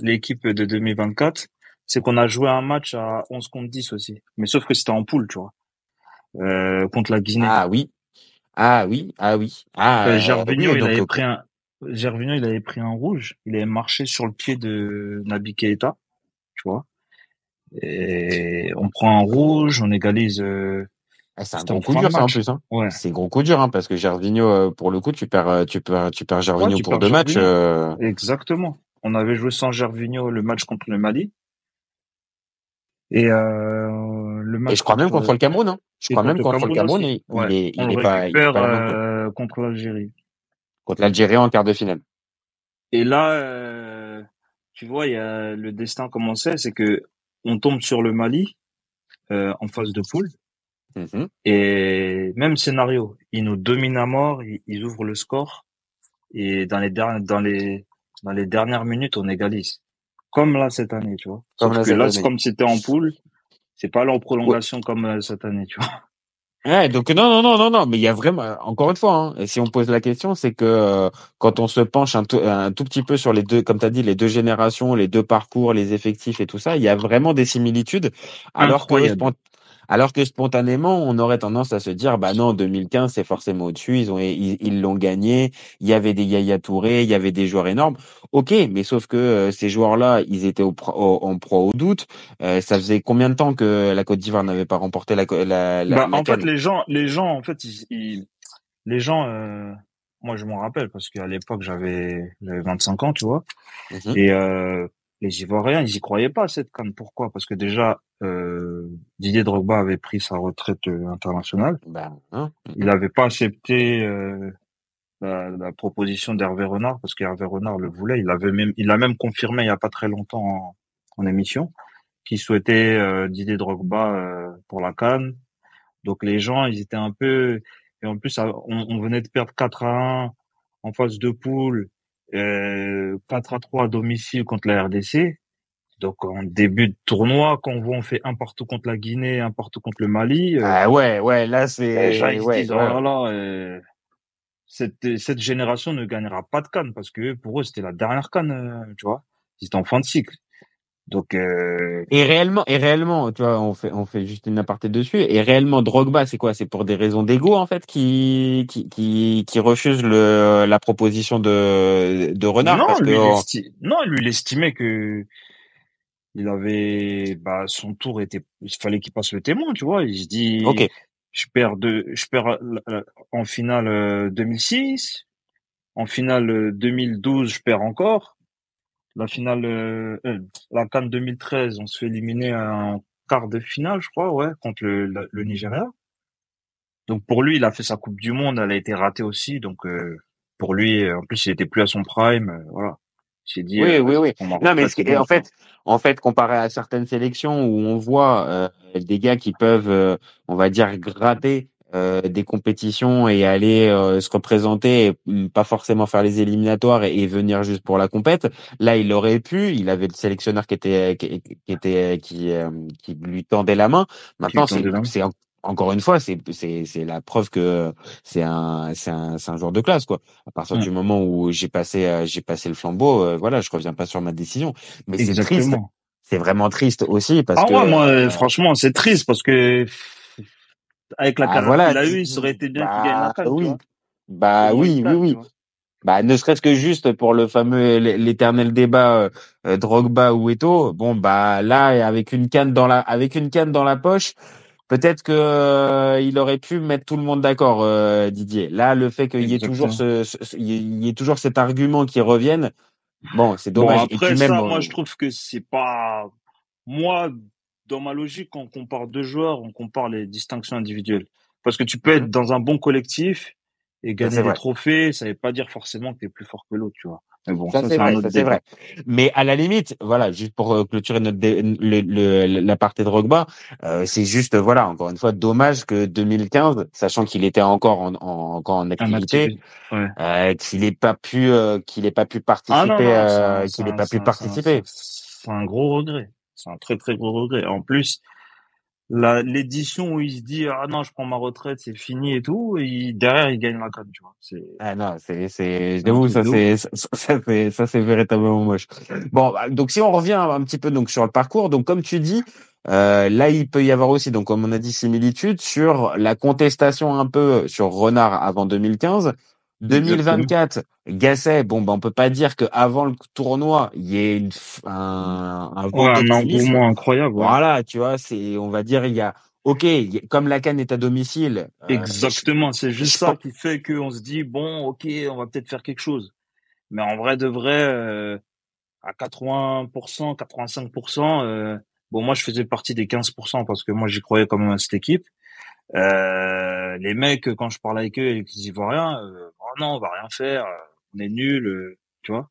l'équipe de 2024. C'est qu'on a joué un match à 11 contre 10 aussi. Mais sauf que c'était en poule, tu vois. Euh, contre la Guinée. Ah oui. Ah oui. Ah oui. Ah, euh, Gervinho, il avait pris un Gervinho, il avait pris un rouge. Il avait marché sur le pied de Nabi Keita, tu vois. Et on prend un rouge, on égalise euh, c'est un gros coup dur, ça, en plus. Hein. Ouais. C'est gros coup dur, hein, parce que Gervinho, euh, pour le coup, tu perds, euh, tu perds, tu perds Gervinho pour deux matchs. Euh... Exactement. On avait joué sans Gervinho le match contre le Mali. Et euh, le match. Et je crois même contre le Cameroun. Hein. Je crois même contre le Cameroun, il, il, est, il est pas. Il est pas euh, contre l'Algérie. Contre l'Algérie en quart de finale. Et là, tu vois, il y a le destin commençait, c'est que on tombe sur le Mali en phase de poule. Mmh et même scénario, ils nous dominent à mort, ils, ouvrent le score et dans les dernières dans les dans les dernières minutes on égalise. Comme là cette année, tu vois. Comme Sauf que là, comme c'était en poule, c'est pas là en prolongation comme euh, cette année, tu vois. Ouais, donc non, non, non, non, non, mais il y a vraiment, encore une fois, hein, et si on pose la question, c'est que euh, quand on se penche un, un, tout petit peu sur les deux, comme tu as dit, les deux générations, les deux parcours, les effectifs et tout ça, il y a vraiment des similitudes, alors que alors que spontanément, on aurait tendance à se dire, bah non, 2015, c'est forcément au-dessus. Ils ont, ils l'ont gagné. Il y avait des Yaya Touré, il y avait des joueurs énormes. Ok, mais sauf que euh, ces joueurs-là, ils étaient au, en proie au doute. Euh, ça faisait combien de temps que la Côte d'Ivoire n'avait pas remporté la, la, la, bah, En fait, les gens, les gens, en fait, ils, les gens. Euh, moi, je m'en rappelle parce qu'à l'époque, j'avais, j'avais 25 ans, tu vois. Mmh Et euh, les Ivoiriens, ils y croyaient pas à cette canne. Pourquoi? Parce que déjà, euh, Didier Drogba avait pris sa retraite euh, internationale. Ben, hein. Il n'avait pas accepté euh, la, la, proposition d'Hervé Renard parce qu'Hervé Renard le voulait. Il avait même, il l'a même confirmé il y a pas très longtemps en, en émission qui souhaitait euh, Didier Drogba euh, pour la Cannes. Donc les gens, ils étaient un peu et en plus on, venait de perdre 4 à 1 en phase de poule, euh, 4 à 3 à domicile contre la RDC. Donc en début de tournoi, quand on voit on fait un partout contre la Guinée, un partout contre le Mali. Euh, ah ouais, ouais, là c'est. Les ouais, disent, oh euh, cette, cette génération ne gagnera pas de canne parce que pour eux c'était la dernière canne, euh, tu vois. Ils étaient en fin de cycle. Donc euh... et réellement et réellement, tu vois, on fait on fait juste une aparté dessus. Et réellement, Drogba, c'est quoi? C'est pour des raisons d'ego en fait qui qui qui, qui refuse le la proposition de de Renard? Non, parce lui, que non, lui il estimait que il avait bah son tour était il fallait qu'il passe le témoin, tu vois. Il se dit ok. je perds de je perds en finale 2006, euh, en finale 2012 je perds encore la finale, euh, euh, la Cannes 2013, on se fait éliminer en quart de finale, je crois, ouais, contre le, le, Nigeria. Donc pour lui, il a fait sa Coupe du Monde, elle a été ratée aussi, donc euh, pour lui, en plus, il était plus à son prime, voilà. J'ai dit. Oui, oui, oui. Non, mais en fait, en fait, comparé à certaines sélections où on voit des gars qui peuvent, on va dire, gratter euh, des compétitions et aller euh, se représenter, et pas forcément faire les éliminatoires et, venir juste pour la compète. Là, il aurait pu. Il avait le sélectionneur qui était qui, était qui, euh, qui lui tendait la main. Maintenant, c'est encore une fois, c'est c'est c'est la preuve que c'est un c'est un c'est un joueur de classe quoi. À partir du moment où j'ai passé j'ai passé le flambeau, voilà, je reviens pas sur ma décision. Mais c'est triste. C'est vraiment triste aussi parce ah que. moi, franchement, c'est triste parce que avec la ah, carrière qu'il a eu, il serait été bien qu'il gagne la bah Oui. Bah oui, oui, oui. Bah, ne serait-ce que juste pour le fameux l'éternel débat euh, euh, Drogba ou Eto. Bon bah là avec une canne dans la avec une canne dans la poche, peut-être que euh, il aurait pu mettre tout le monde d'accord Didier. Là le fait qu'il y ait toujours ce, il y ait toujours cet argument qui revienne, bon c'est dommage. après ça, moi je trouve que c'est pas moi dans ma logique, quand on compare deux joueurs, on compare les distinctions individuelles. Parce que tu peux être mhm. dans un bon collectif et gagner des trophées, ça veut pas dire forcément que tu es plus fort que l'autre, tu vois. Mais bon, ça, c'est vrai, vrai. Mais à la limite, voilà, juste pour euh, clôturer notre le, la partie de Rogba, euh, c'est juste, voilà, encore une fois, dommage que 2015, sachant qu'il était encore en, en encore en activité, euh, qu'il ait pas pu, euh, qu'il ait pas pu participer, ah qu'il ait pas pu participer. C'est un gros regret. C'est un très très gros regret. En plus, l'édition où il se dit ah non je prends ma retraite c'est fini et tout et derrière il gagne la canne tu vois. C'est ah non c'est c'est j'avoue ça c'est ça, c'est ça c'est véritablement moche. Bon bah, donc si on revient un petit peu donc sur le parcours donc comme tu dis euh, là il peut y avoir aussi donc comme on a dit similitude sur la contestation un peu sur Renard avant 2015 2024, Gasset, bon, ben, on peut pas dire qu'avant le tournoi, il y ait une, un, un, ouais, engouement incroyable. Voilà, tu vois, c'est, on va dire, il y a, ok, comme la canne est à domicile. Euh, Exactement, c'est juste ça qui fait qu'on se dit, bon, ok, on va peut-être faire quelque chose. Mais en vrai de vrai, euh, à 80%, 85%, euh, bon, moi, je faisais partie des 15% parce que moi, j'y croyais quand même à cette équipe. Euh, les mecs, quand je parle avec eux et qu'ils y voient rien, euh, non, on va rien faire, on est nul, euh, tu vois.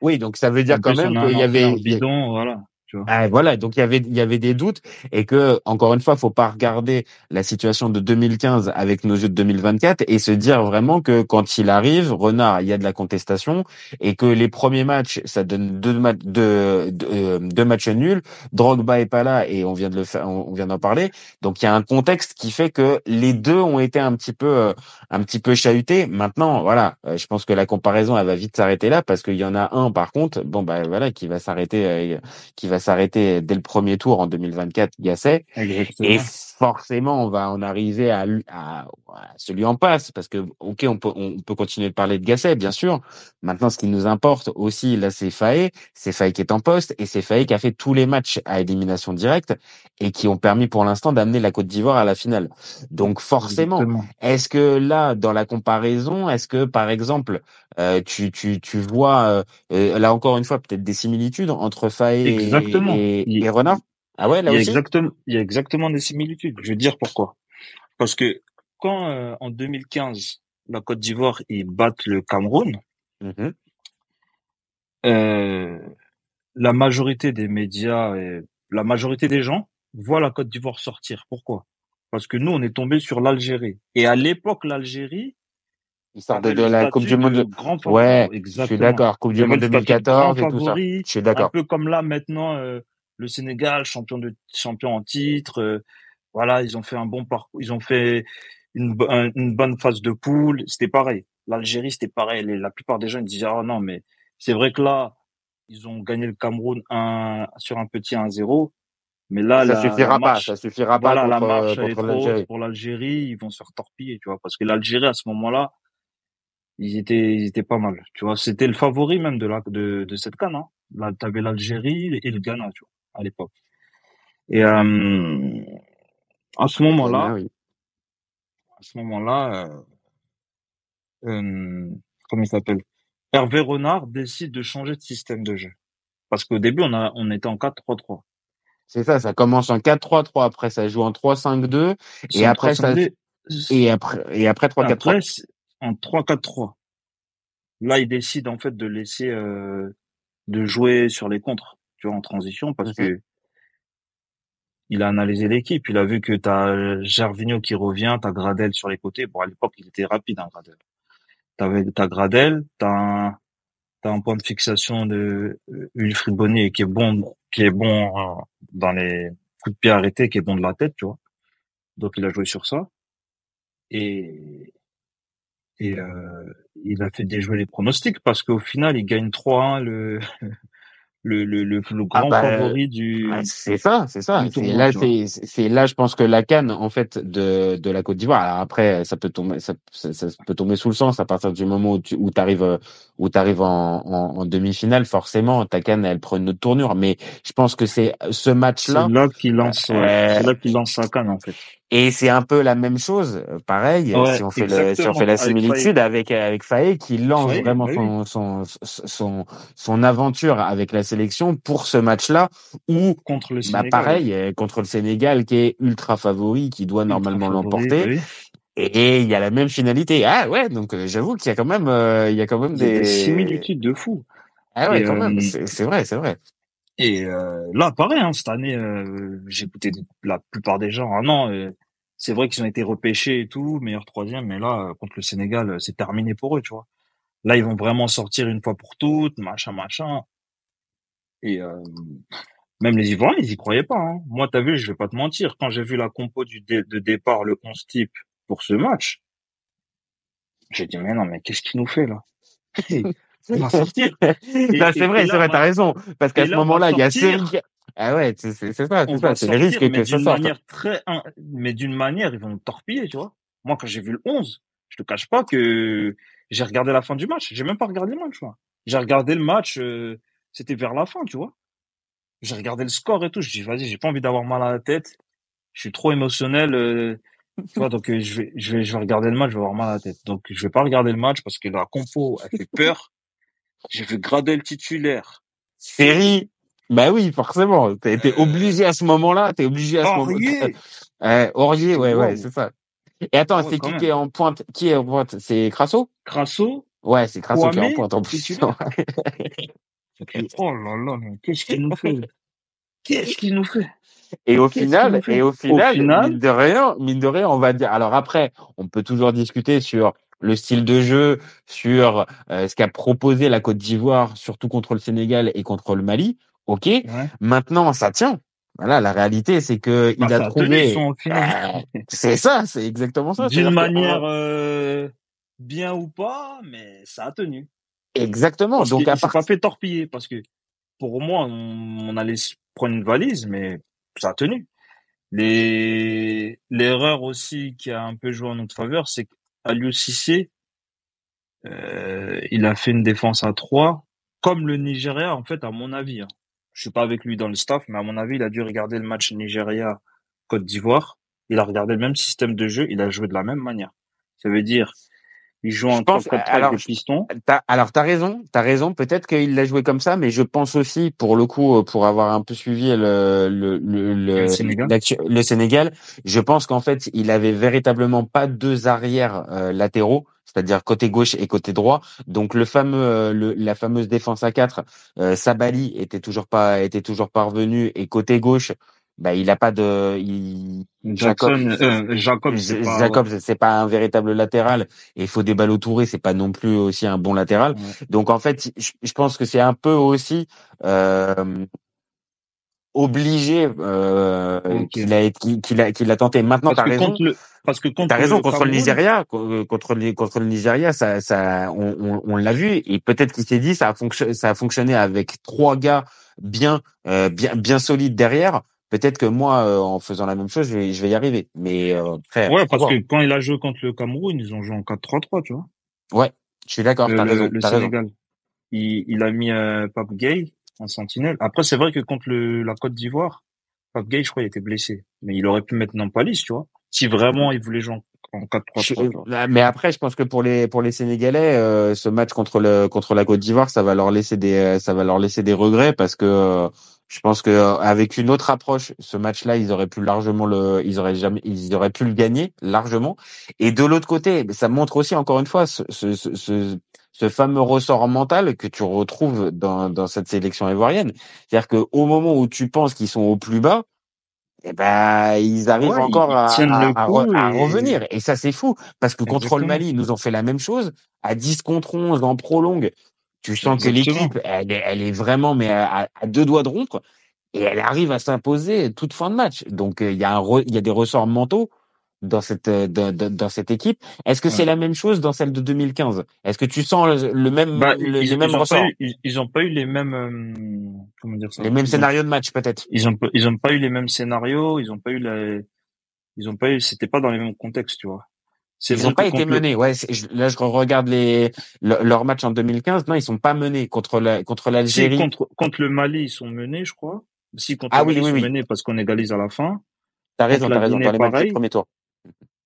Oui, donc ça veut dire quand même qu'il y avait bidon, voilà. Ah, voilà, donc il y avait il y avait des doutes et que encore une fois, faut pas regarder la situation de 2015 avec nos yeux de 2024 et se dire vraiment que quand il arrive, Renard, il y a de la contestation et que les premiers matchs, ça donne deux matchs deux, euh, deux, matchs nuls. Drogba est pas là et on vient de le faire, on vient d'en parler. Donc il y a un contexte qui fait que les deux ont été un petit peu euh, un petit peu chahutés. Maintenant, voilà, euh, je pense que la comparaison elle va vite s'arrêter là parce qu'il y en a un par contre, bon bah voilà, qui va s'arrêter, qui va s'arrêter dès le premier tour en 2024, Gasset. Et forcément, on va en arriver à, à, celui en passe, parce que, ok, on peut, on peut continuer de parler de Gasset, bien sûr. Maintenant, ce qui nous importe aussi, là, c'est Faé. C'est Faé qui est en poste, et c'est Faé qui a fait tous les matchs à élimination directe, et qui ont permis pour l'instant d'amener la Côte d'Ivoire à la finale. Donc, forcément, est-ce que là, dans la comparaison, est-ce que, par exemple, euh, tu, tu, tu vois, euh, euh, là encore une fois, peut-être des similitudes entre Faé et, et Renard? Ah ouais, là il y a Exactement, il y a exactement des similitudes. Je vais dire pourquoi. Parce que quand euh, en 2015 la Côte d'Ivoire ils battent le Cameroun, mmh euh, la majorité des médias, et la majorité des gens voient la Côte d'Ivoire sortir. Pourquoi? Parce que nous, on est tombé sur l'Algérie. Et à l'époque, l'Algérie, sortaient de la Coupe du Monde. Grand ouais, je suis d'accord. Coupe du Monde 2014 et tout ça. Je suis d'accord. Un peu comme là maintenant, euh, le Sénégal, champion de champion en titre. Euh, voilà, ils ont fait un bon parcours. Ils ont fait une, une bonne phase de poule. C'était pareil. L'Algérie, c'était pareil. La plupart des gens ils disaient ah non, mais c'est vrai que là, ils ont gagné le Cameroun un, sur un petit 1-0. Mais là, ça suffira pas, ça suffira pas contre, la marche. Pour l'Algérie, ils vont se faire torpiller, tu vois, parce que l'Algérie à ce moment-là, ils étaient, ils étaient pas mal, tu vois. C'était le favori même de la, de, de cette canne. Hein. Là, t'avais l'Algérie et le Ghana, tu vois, à l'époque. Et euh, à ce moment-là, oui. à ce moment-là, euh, euh, comment il s'appelle? Hervé Renard décide de changer de système de jeu. Parce qu'au début, on, a, on était en 4-3-3. C'est ça, ça commence en 4-3-3, après ça joue en 3-5-2, et après ça, et après, et après 3-4-3. En 3-4-3. Là, il décide en fait de laisser, euh, de jouer sur les contres, tu vois, en transition, parce que il a analysé l'équipe, il a vu que t'as Gervinho qui revient, t'as Gradel sur les côtés. Bon, à l'époque, il était rapide, hein, Gradel. T'avais, t'as Gradel, t'as un, t'as un point de fixation de euh, Wilfried Bonnier qui est bon, qui est bon euh, dans les coups de pied arrêtés, qui est bon de la tête, tu vois. Donc il a joué sur ça et et euh, il a fait déjouer les pronostics parce qu'au final il gagne 3-1 le le, le, le, ah grand bah, favori du. c'est ça, c'est ça. Là, c'est là, je pense que la canne en fait de de la Côte d'Ivoire. Alors après, ça peut tomber, ça, ça, peut tomber sous le sens à partir du moment où tu où arrives où t'arrives en, en, en demi-finale. Forcément, ta canne elle prend une autre tournure. Mais je pense que c'est ce match-là. C'est là qui lance, euh, là qui lance sa canne en fait. Et c'est un peu la même chose, euh, pareil, si on fait le, si on fait la similitude avec avec Faye qui lance vraiment son, son, son son aventure avec la sélection pour ce match-là ou contre le bah, Sénégal. pareil euh, contre le Sénégal qui est ultra favori, qui doit normalement l'emporter. Et il y a la même finalité. Ah ouais, donc euh, j'avoue qu'il y a quand même il y a quand même des... des similitudes de fou. Ah ouais, quand même, c'est vrai, c'est vrai. Et euh, là, pareil, hein, cette année, euh, j'ai écouté la plupart des gens. Ah non, euh, c'est vrai qu'ils ont été repêchés et tout, meilleur troisième, mais là, contre le Sénégal, c'est terminé pour eux, tu vois. Là, ils vont vraiment sortir une fois pour toutes, machin, machin. Et même les Ivoiriens, ils y croyaient pas. Hein. Moi, t'as vu, je vais pas te mentir, quand j'ai vu la compo du de départ, le 11 type pour ce match, j'ai dit mais non, mais qu'est-ce qu'il nous fait là? Sortir. C'est vrai, c'est vrai, t'as raison. Parce qu'à ce moment-là, il y a Série. Ah ouais, c'est ça, c'est ça, c'est le risque que ça sorte. Manière très, mais d'une manière, ils vont me torpiller, tu vois. Moi, quand j'ai vu le 11, je te cache pas que j'ai regardé la fin du match. J'ai même pas regardé le match. J'ai regardé le match, euh, c'était vers la fin, tu vois. J'ai regardé le score et tout. Je dis, vas-y, j'ai pas envie d'avoir mal à la tête. Je suis trop émotionnel. Euh, tu vois, donc euh, je vais, je vais, je vais regarder le match, je vais avoir mal à la tête. Donc je vais pas regarder le match parce que la compo, elle fait peur. J'ai vu Gradel titulaire. Série. Bah oui, forcément. Été euh, obligé à ce moment-là. T'es obligé à ce moment-là. Euh, Aurier, ouais, ouais, c'est ça. Et attends, c'est qui qui est en pointe Qui est en pointe? C'est Crasso? Crasso Ouais, c'est Crasso qui est en pointe en plus. Oh là là, qu'est-ce qu'il nous fait? Qu'est-ce qu'il nous fait? Et au final, et au final, au final, mine de rien, mine de rien, on va dire. Alors après, on peut toujours discuter sur le style de jeu, sur euh, ce qu'a proposé la Côte d'Ivoire, surtout contre le Sénégal et contre le Mali. Ok, maintenant ça tient. Voilà, la réalité c'est que il bah, a trouvé. Bah, c'est ça, c'est exactement ça. D'une manière euh, bien ou pas, mais ça a tenu. Exactement. Donc à part... pas fait torpiller parce que pour moi on, allait prendre une valise, mais ça a tenu. Les l'erreur aussi qui a un peu joué en notre faveur, c'est Aliou Cissé, euh, il a fait une défense à 3, comme le Nigeria, en fait, à mon avis. Hein. Je suis pas avec lui dans le staff, mais à mon avis, il a dû regarder le match Nigeria-Côte d'Ivoire. Il a regardé le même système de jeu, il a joué de la même manière. Ça veut dire, Il joue en 3 4 avec des pistons. As, alors t'as raison, t'as raison. Peut-être qu'il l'a joué comme ça, mais je pense aussi, pour le coup, pour avoir un peu suivi le le le, le, Sénégal. le Sénégal, je pense qu'en fait, il avait véritablement pas deux arrières euh, latéraux c'est-à-dire côté gauche et côté droit. Donc le fameux, euh, le, la fameuse défense à 4, euh, Sabali était toujours pas, était toujours pas revenu et côté gauche, bah il a pas de, il, Jackson, euh, Jacob, c'est pas, Jacob, c'est pas un véritable latéral et il faut des balles Touré, c'est pas non plus aussi un bon latéral. Donc en fait, je, je pense que c'est un peu aussi euh, obligé euh, Ok. qu'il a qu'il a qu'il a tenté. Maintenant, t'as parce que raison. contre le, parce que contre T'as raison contre le Nigeria, co- contre le contre le Nigeria, ça ça on, on, on l'a vu et peut-être qu'il s'est dit ça a fonctionné ça a fonctionné avec trois gars bien euh, bien bien solides derrière. Peut-être que moi euh, en faisant la même chose, je vais je vais y arriver. Mais euh, frère, Ouais, parce que quand il a joué contre le Cameroun, ils ont joué en 4-3-3, tu vois. ouais, je suis d'accord, le, raison, le raison. Sénégal. Il, il a mis euh, Pape Gay en sentinelle. Après, c'est vrai que contre le, la Côte d'Ivoire, Pape Gay, je crois, il était blessé. Mais il aurait pu mettre Nampalis, tu vois. Si vraiment il voulait jouer en, en 4-3-3. Je- tu vois. euh, mais après, je pense que pour les pour les Sénégalais, euh, ce match contre le contre la Côte d'Ivoire, ça va leur laisser des euh, ça va leur laisser des regrets parce que euh, je pense que euh, avec une autre approche, ce match-là, ils auraient pu largement le ils auraient jamais ils auraient pu le gagner largement. Et de l'autre côté, ça montre aussi encore une fois ce ce, ce, ce ce fameux ressort mental que tu retrouves dans dans cette sélection ivoirienne, c'est-à-dire que au moment où tu penses qu'ils sont au plus bas, eh ben, ils arrivent Ouais, encore ils à, re- revenir. Et ça, c'est fou. Parce que contre le. Mali, ils nous ont fait la même chose. À 10 contre 11 en prolongue, tu sens que l'équipe, elle est, elle est vraiment mais à, à deux doigts de rompre. Et elle arrive à s'imposer toute fin de match. Donc, euh, il y, a un re- il y a des ressorts mentaux dans cette, euh, dans, dans- cette équipe. Est-ce que c'est la même chose dans celle de 2015 Est-ce que tu sens le, le même, Bah, le- ils, les mêmes ils ont ressorts? pas eu, ils, ils ont pas eu les mêmes, euh, comment dire ça? Les mêmes Ils ont- scénarios de match, peut-être Ils ont, pas- ils ont pas eu les mêmes scénarios, ils ont pas eu la, ils ont pas eu, c'était pas dans les mêmes contextes, tu vois. Ils n'ont pas été contre menés. Ouais, je- là je regarde les le- leur match en 2015. Non, ils sont pas menés contre la contre Si, l'Algérie. contre, contre le Mali, ils sont menés, je crois. Si, contre Ah le oui, Mali, oui, ils sont oui. menés parce qu'on égalise à la fin. T'as raison, t'as la raison. Dans les matchs pareil. premier tour.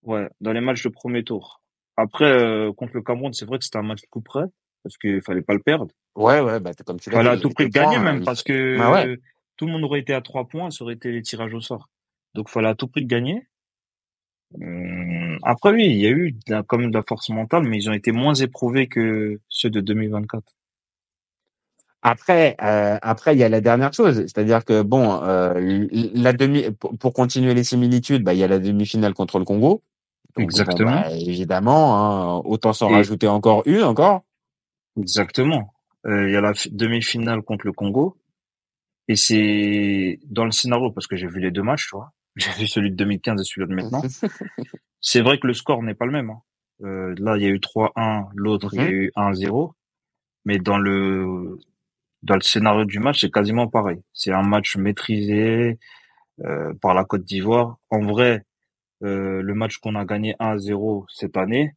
Ouais, dans les matchs de premier tour. Après, euh, contre le Cameroun, c'est vrai que c'était un match coup près parce qu'il fallait pas le perdre. Ouais, ouais, bah comme tu Il l'as fallait à dit. tout prix le gagner points, même parce que Bah ouais. tout le monde aurait été à trois points, ça aurait été les tirages au sort. Donc, il fallait à tout prix le gagner. Hum, Après, oui, il y a eu quand même de la force mentale, mais ils ont été moins éprouvés que ceux de 2024. Après, euh, après il y a la dernière chose, c'est-à-dire que bon, euh, la demi pour continuer les similitudes, bah il y a la demi-finale contre le Congo. Donc, bon, Exactement. bah, évidemment, hein, autant s'en Et- rajouter encore une encore. Exactement. Euh, Il y a la fi- demi-finale contre le Congo. Et c'est dans le scénario, parce que j'ai vu les deux matchs, tu vois. J'ai vu celui de 2015 et celui de maintenant. C'est vrai que le score n'est pas le même. hein. Euh, là, il y a eu 3-1, l'autre, il y a Mhm. eu 1-0. Mais dans le dans le scénario du match, c'est quasiment pareil. C'est un match maîtrisé euh, par la Côte d'Ivoire. En vrai, euh, le match qu'on a gagné 1-0 cette année,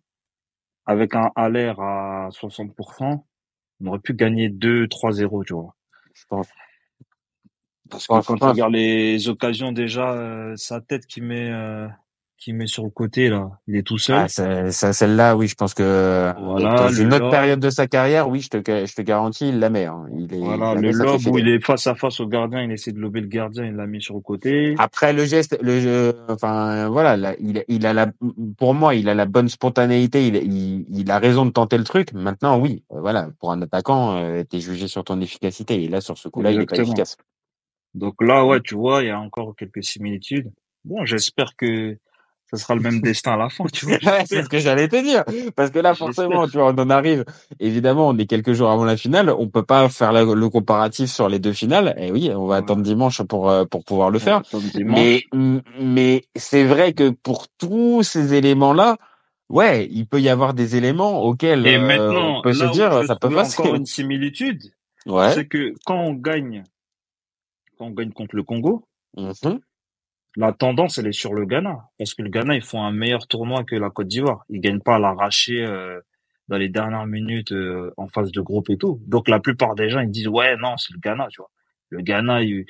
avec un Aller à 60%, on aurait pu gagner 2-3-0, tu vois. Parce que quand tu regardes les occasions déjà, euh, sa tête qui met euh, qui met sur le côté là, il est tout seul. Ah, ça, celle-là, oui, je pense que Voilà, dans une autre période de sa carrière, oui, je te, je te garantis, il la met. hein. Il est, Voilà, il le lob où il est face à face au gardien, il essaie de lober le gardien, il l'a mis sur le côté. Après le geste, le jeu, enfin voilà, là, il, il a la, pour moi, il a la bonne spontanéité, il, il, il a raison de tenter le truc. Maintenant, oui, voilà, pour un attaquant, euh, t'es jugé sur ton efficacité. Et là, sur ce coup-là, il est pas efficace. Donc là, ouais, tu vois, il y a encore quelques similitudes. Bon, j'espère que ça sera le même destin à la fin, tu vois. Ouais, c'est ce que j'allais te dire. Parce que là, forcément, tu vois, on en arrive. Évidemment, on est quelques jours avant la finale. On peut pas faire la- le comparatif sur les deux finales. Et oui, on va Ouais. attendre dimanche pour euh, pour pouvoir le faire. Mais mais c'est vrai que pour tous ces éléments-là, ouais, il peut y avoir des éléments auxquels Et euh, on peut se dire ça peut passer. encore une similitude, Ouais. c'est que quand on gagne, quand on gagne contre le Congo, Mhm. la tendance, elle est sur le Ghana. Parce que le Ghana, ils font un meilleur tournoi que la Côte d'Ivoire. Ils gagnent pas à l'arracher euh, dans les dernières minutes euh, en phase de groupe et tout. Donc, la plupart des gens, ils disent, ouais, non, c'est le Ghana, tu vois. Le Ghana, il-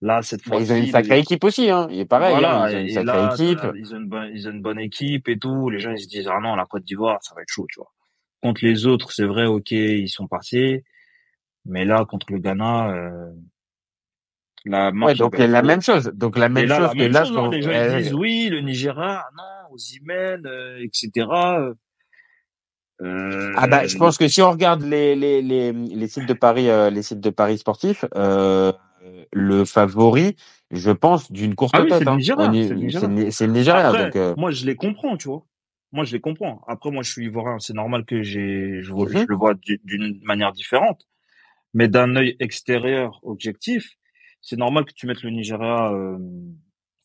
Là, cette Bah, fois-ci, ils ont une sacrée équipe aussi, hein. Il est pareil, hein. Voilà, Ils ont une sacrée là, équipe. ils ont, une bonne, ils ont une bonne équipe et tout. Les gens, ils se disent, ah non, la Côte d'Ivoire, ça va être chaud, tu vois. Contre les autres, c'est vrai, ok, ils sont passés. Mais là, contre le Ghana, euh, la Ouais, marche, donc la même chose. Donc la même là, la chose que là, chose, hein, les gens, ils euh, disent, oui, le Nigeria, non, aux Imen, euh, etc. Euh, Ah bah, je pense que si on regarde les les les, les sites de paris euh, les sites de paris sportifs, euh, le favori, je pense d'une courte ah oui, tête. Hein. C'est le Ni- Nigeria. Donc. euh, moi, je les comprends, tu vois. Moi, je les comprends. Après, moi, je suis ivoirien. C'est normal que j'ai, je, mhm. le vois du- d'une manière différente. Mais d'un œil extérieur, objectif, c'est normal que tu mettes le Nigeria euh,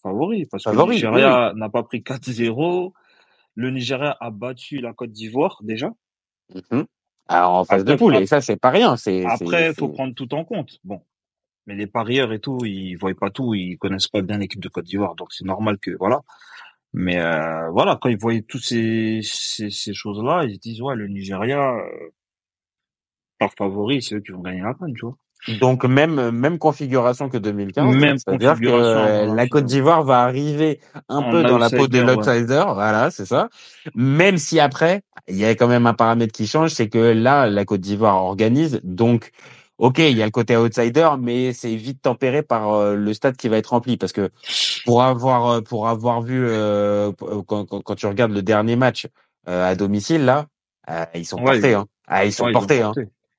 favori. Parce que le oui, Nigeria n'a pas pris 4-0. Le Nigeria a battu la Côte d'Ivoire, déjà. Mhm. Alors en phase de poule, et ça c'est pas rien. C'est après, faut prendre tout en compte. Bon. Mais les parieurs et tout, ils voient pas tout, ils connaissent pas bien l'équipe de Côte d'Ivoire. Donc, c'est normal que, voilà. Mais euh, voilà, quand ils voyaient toutes ces, ces, ces choses-là, ils se disent ouais, le Nigeria, euh, par favori, c'est eux qui vont gagner la canne, tu vois. Donc même même configuration que 2015, Même c'est-à-dire que euh, avant la Côte d'Ivoire va arriver un En peu dans la peau de ouais. l'outsider, voilà, c'est ça. Même si après, il y a quand même un paramètre qui change, c'est que là, la Côte d'Ivoire organise, donc ok, il y a le côté outsider, mais c'est vite tempéré par euh, le stade qui va être rempli, parce que pour avoir euh, pour avoir vu euh, euh, quand, quand, quand tu regardes le dernier match euh, à domicile là, ils sont Ouais, portés, hein. Ah, ils sont ouais, ils portés, hein.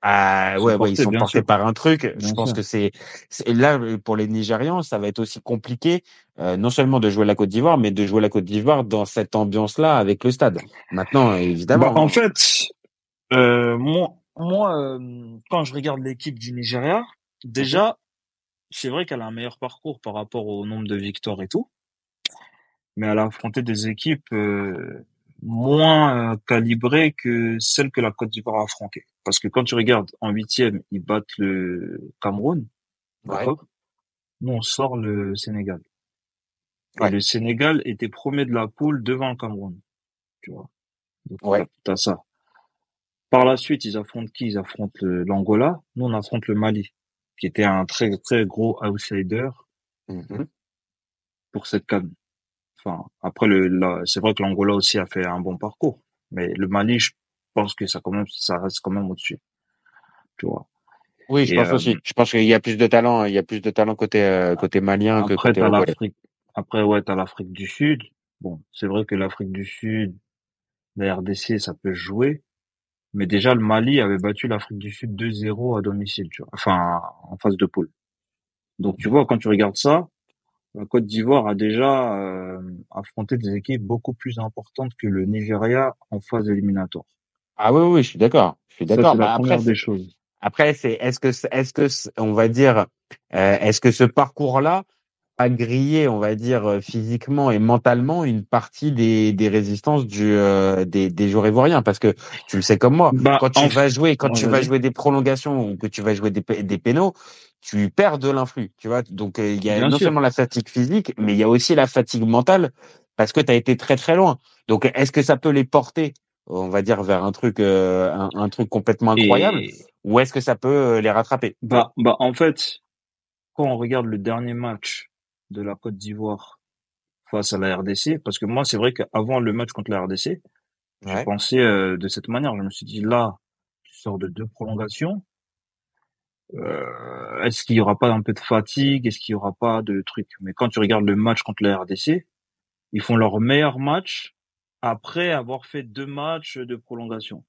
Ah ouais, ouais, ils sont portés sûr. par un truc. Je pense que c'est c'est- là euh, pour les Nigérians, ça va être aussi compliqué, euh, non seulement de jouer la Côte d'Ivoire, mais de jouer la Côte d'Ivoire dans cette ambiance-là avec le stade. Maintenant, Bah, évidemment. en hein. fait, euh, moi, moi euh, quand je regarde l'équipe du Nigeria, Mhm. déjà, c'est vrai qu'elle a un meilleur parcours par rapport au nombre de victoires et tout, mais elle a affronté des équipes euh, moins euh, calibrées que celles que la Côte d'Ivoire a affrontées. Parce que quand tu regardes en huitième, ils battent le Cameroun, Ouais. Nous, on sort le Sénégal. Et Ouais. le Sénégal était premier de la poule devant le Cameroun, tu vois. Donc, Ouais. t'as- ça. Par la suite, ils affrontent qui? Ils affrontent l'Angola. Nous, on affronte le Mali, qui était un très très gros outsider Mhm. pour cette canne. Enfin, après, le, c'est vrai que l'Angola aussi a fait un bon parcours, mais le Mali, je pense que ça quand même, ça reste quand même au-dessus, tu vois. Oui, je Et pense euh, aussi. Je pense qu'il y a plus de talent, il y a plus de talent côté euh, côté malien que après, côté l'Afrique. Après, ouais, t'as l'Afrique du Sud. Bon, c'est vrai que l'Afrique du Sud, la RDC, ça peut jouer. Mais déjà, le Mali avait battu l'Afrique du Sud 2-0 à domicile, tu vois. Enfin, en phase de poule. Donc, tu vois, quand tu regardes ça, la Côte d'Ivoire a déjà euh, affronté des équipes beaucoup plus importantes que le Nigeria en phase éliminatoire. Ah oui, oui, je suis d'accord. Je suis d'accord. c'est la Bah, après, des choses. après, c'est est-ce que est-ce que on va dire euh, est-ce que ce parcours-là a grillé, on va dire euh, physiquement et mentalement une partie des des résistances du euh, des des joueurs ivoiriens parce que tu le sais comme moi, Bah, quand tu vas jouer quand tu vas jouer des prolongations ou que tu vas jouer des des pénaux, tu perds de l'influx, tu vois. Donc euh, il y a Bien non sûr. seulement la fatigue physique, mais il y a aussi la fatigue mentale parce que tu as été très très loin. Donc est-ce que ça peut les porter on va dire vers un truc euh, un, un truc complètement incroyable Et ou est-ce que ça peut euh, les rattraper? Bah, bah, en fait, quand on regarde le dernier match de la Côte d'Ivoire face à la RDC, parce que moi, c'est vrai qu'avant le match contre la RDC, j'ai Ouais. pensé euh, de cette manière. Je me suis dit là, tu sors de deux prolongations. Euh, est-ce qu'il y aura pas un peu de fatigue? Est-ce qu'il y aura pas de trucs? Mais quand tu regardes le match contre la RDC, ils font leur meilleur match après avoir fait deux matchs de prolongation.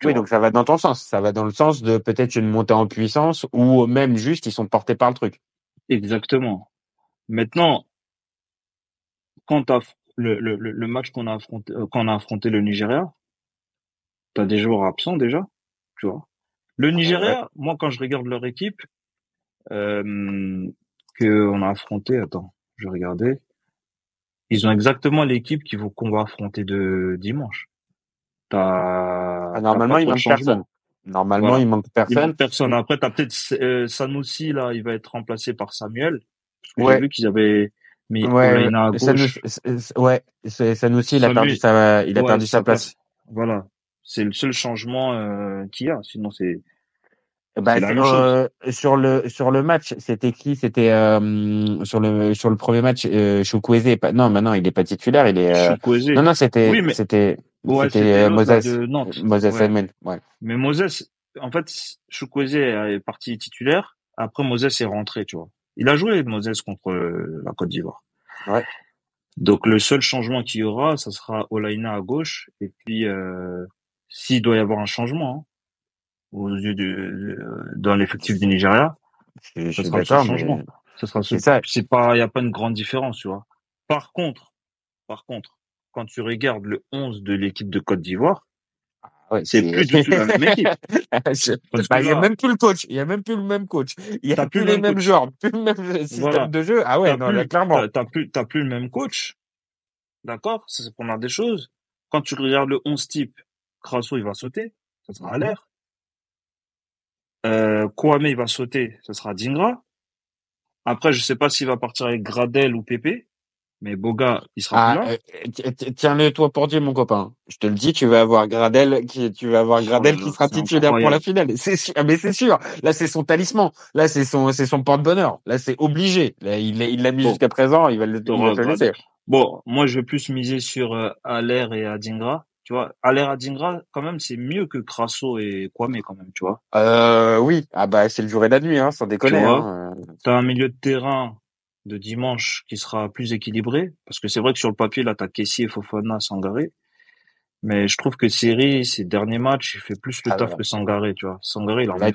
Tu Oui, vois? donc ça va dans ton sens. Ça va dans le sens de peut-être une montée en puissance ou même juste ils sont portés par le truc. Exactement. Maintenant, quand le, le, le le match qu'on a affronté, euh, quand on a affronté le Nigeria, t'as des joueurs absents déjà, tu vois. Le Nigeria, moi quand je regarde leur équipe, euh, que on a affronté, attends, je regardais, ils ont exactement l'équipe qui qu'on va affronter de dimanche. T'as Ah, normalement, il manque personne. Normalement, Voilà. il manque Il personne. manque personne. Après, t'as peut-être euh, Sanoussi là, il va être remplacé par Samuel. J'ai Ouais. vu qu'ils avaient mis Ouais, à ça nous, gauche. ouais, c'est- Sanoussi, il a perdu sa, il a Ouais, perdu sa place. Voilà. C'est le seul changement euh, qu'il y a. Sinon, c'est Bah, c'est la même chose. euh, sur le sur le match, c'était qui? C'était euh, sur le sur le premier match, euh, Chukwueze est pas. Non, maintenant il est pas titulaire. Il est. euh, Chukwueze. Non, non, c'était Oui, mais- c'était Ouais, c'était euh, Moses de Nantes. Moses. Ouais. Mais Moses, en fait, Chukwueze est parti titulaire. Après, Moses est rentré, tu vois. Il a joué, Moses, contre euh, la Côte d'Ivoire. Ouais. Donc, le seul changement qu'il y aura, ça sera Olaina à gauche. Et puis, euh, s'il doit y avoir un changement, hein, aux yeux de, de- dans l'effectif du Nigeria, Je, je ça sera mais changement. Ce sera ce, ça. c'est pas, il y a pas une grande différence, tu vois. Par contre, par contre, quand tu regardes le 11 de l'équipe de Côte d'Ivoire, Ouais, c'est plus du tout la même équipe. Bah, il y a même plus le coach. Il y a même plus le même coach. Il y a plus, plus le les même mêmes coach. joueurs, plus le même système Voilà. de jeu. Ah ouais, non, plus- là, clairement. T'as plus, t'as plus le même coach. D'accord? Ça, C'est la première des choses. Quand tu regardes le 11 type, Crasso, il va sauter. Ça sera à l'air. Euh, Kwame, il va sauter. Ça sera Dingra. Après, je sais pas s'il va partir avec Gradel ou Pépé. Mais Boga, il sera Ah, plus là. euh, ti- ti- tiens-le toi pour dire, mon copain. Je te le dis, tu vas avoir Gradel qui, tu vas avoir Oh Gradel qui sera titulaire pour la finale. C'est sûr, ah, mais c'est sûr. Là, c'est son talisman. Là, c'est son, c'est son porte-bonheur. Là, c'est obligé. Là, il l'a, il l'a mis Bon. jusqu'à présent. Il va le, laisser. Bon, moi, je vais plus miser sur euh, Aller et Adingra. Tu vois, Aller Adingra, quand même, c'est mieux que Crasso et Kwame, quand même, tu vois. Euh, oui. Ah bah, c'est le jour et la nuit, hein, sans déconner. vois? Hein. T'as un milieu de terrain de dimanche qui sera plus équilibré, parce que c'est vrai que sur le papier, là, t'as Kessie, Fofana, Sangaré. Mais je trouve que Seri, ses derniers matchs, il fait plus le Ah, taf que Sangaré, tu vois. Sangaré, il en On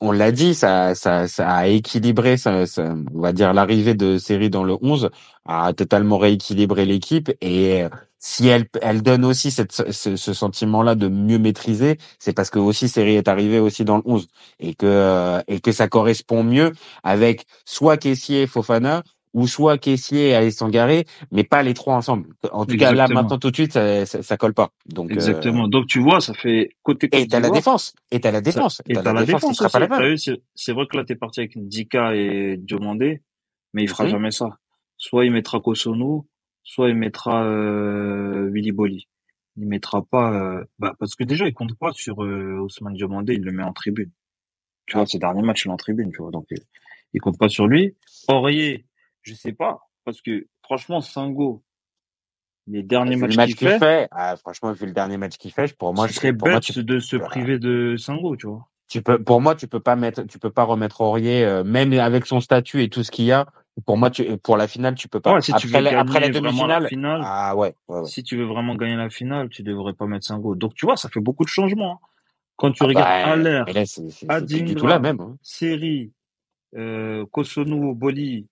on l'a dit, ça, ça, ça a équilibré, ça, ça- on va dire l'arrivée de série dans le 11 a totalement rééquilibré l'équipe. Et euh, si elle, elle donne aussi cette, ce, ce sentiment-là de mieux maîtriser, c'est parce que aussi série est arrivée aussi dans le 11 et que euh, et que ça correspond mieux avec soit Caissier et Fofana ou soit Caissier et Alessandro Garé, mais pas les trois ensemble. En tout cas là maintenant tout de suite ça, ça, ça colle pas. Donc euh, Exactement. Donc, tu vois, ça fait côté et t'as la défense, et t'as la défense, et t'as la défense la même. vu, c'est vrai que là, t'es parti avec Ndika et Diomandé, mais il fera jamais ça. Soit il mettra Kosono, soit il mettra euh, Willy Boli. Il mettra pas, euh, bah, parce que déjà, il compte pas sur euh, Ousmane Diomandé, il le met en tribune. Tu vois, ces derniers matchs, il est en tribune, tu vois, donc euh, il compte pas sur lui. Aurier, je sais pas, parce que franchement, Sango, les derniers Vu le matchs match qu'il fait, fait, ah, franchement, vu le dernier match qu'il fait, pour moi, ce je- serait pour moi, bête tu, de se priver de Sango, tu vois. tu peux, pour moi, tu peux pas mettre, tu peux pas remettre Aurier, euh, même avec son statut et tout ce qu'il y a. Pour moi, tu, pour la finale, tu peux pas. Ouais, si tu après, veux la, après la demi-finale, finale, ah ouais, ouais, ouais. si tu veux vraiment gagner la finale, tu devrais pas mettre Sango. Donc tu vois, ça fait beaucoup de changements. hein. Quand tu Ah regardes bah, Aller, tout là Adingra, même. hein. Seri, euh, Boli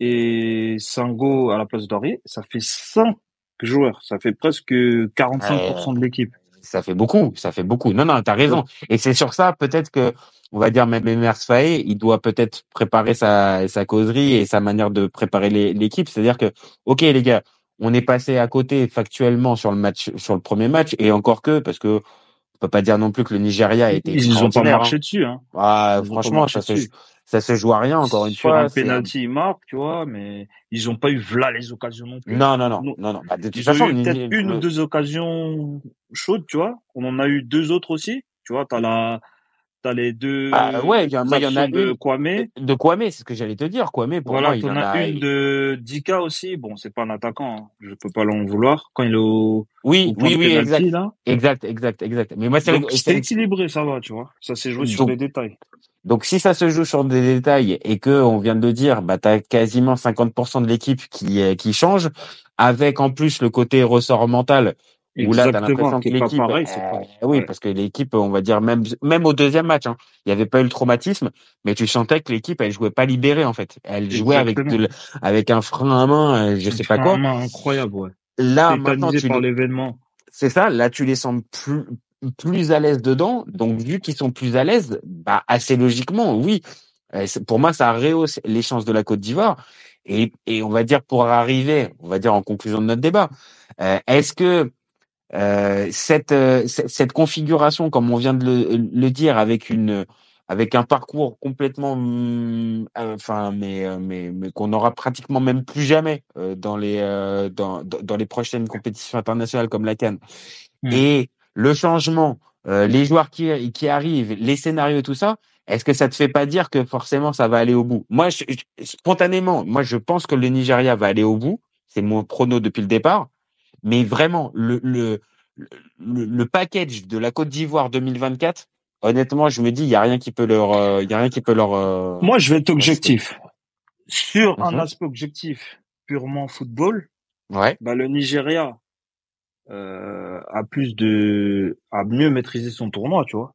et Sango à la place d'Aurier, ça fait cinq joueurs. Ça fait presque 45% de l'équipe. Ça fait beaucoup, ça fait beaucoup. Non, non, t'as raison. Et c'est sur ça, peut-être que, on va dire, même Emers Faé, il doit peut-être préparer sa, sa causerie et sa manière de préparer l'équipe. C'est-à-dire que, ok, les gars, on est passé à côté factuellement sur le match, sur le premier match, et encore que, parce que on peut pas dire non plus que le Nigeria été Ils ont pas marché hein. dessus. Hein. Ah, Ils franchement, ça dessus. Ça se joue à rien, encore une Sur fois. un c'est un- penalty, ils marquent, tu vois, mais ils ont pas eu là les occasions non plus. Non, non, non, Non. non. Bah, de toute Ils ont façon, eu peut-être une ou deux occasions chaudes, tu vois. On en a eu deux autres aussi. Tu vois, t'as la, t'as les deux Ah, ouais, il y en- a actions de une. Kwame. de Kwame, c'est ce que j'allais te dire. Kwame, pour Voilà, moi, il en a. une de Dika aussi. Bon, c'est pas un attaquant, hein. je peux pas l'en vouloir. Quand il est au, Oui, au oui, oui, exact, là. exact, exact, exact. Mais moi, c'est équilibré, ça va, tu vois. Ça s'est joué sur les détails. Donc si ça se joue sur des détails et que on vient de le dire, bah t'as quasiment 50% de l'équipe qui qui change, avec en plus le côté ressort mental où là t'as l'impression que l'équipe, euh, pas. oui Ouais. parce que l'équipe, on va dire même même au deuxième match, hein, il y avait pas eu le traumatisme, mais tu sentais que l'équipe elle jouait pas libérée en fait, elle jouait avec de avec un frein à main, euh, je Un sais pas à quoi. main incroyable, ouais. Là maintenant tu par les- l'événement. c'est ça, là tu les sens plus plus à l'aise dedans, donc vu qu'ils sont plus à l'aise, bah assez logiquement, oui. Pour moi, ça rehausse les chances de la Côte d'Ivoire. Et, et on va dire pour arriver, on va dire en conclusion de notre débat, euh, est-ce que euh, cette, euh, cette configuration, comme on vient de le, le dire, avec une avec un parcours complètement, hum, euh, enfin, mais euh, mais, mais qu'on n'aura pratiquement même plus jamais euh, dans les euh, dans, dans les prochaines compétitions internationales comme la CAN, Mm. et le changement euh, les joueurs qui, qui arrivent, les scénarios, tout ça, est-ce que ça te fait pas dire que forcément ça va aller au bout? Moi, je, spontanément, moi je pense que le Nigeria va aller au bout. C'est mon prono depuis le départ. Mais vraiment, le, le, le, le package de la Côte d'Ivoire 2024, honnêtement, je me dis, il y a rien qui peut leur, euh, il y a rien qui peut leur. euh, Moi, je vais être objectif. Sur un Mhm. aspect objectif purement football, Ouais. bah, le Nigeria euh, a plus de, a mieux maîtrisé son tournoi, tu vois.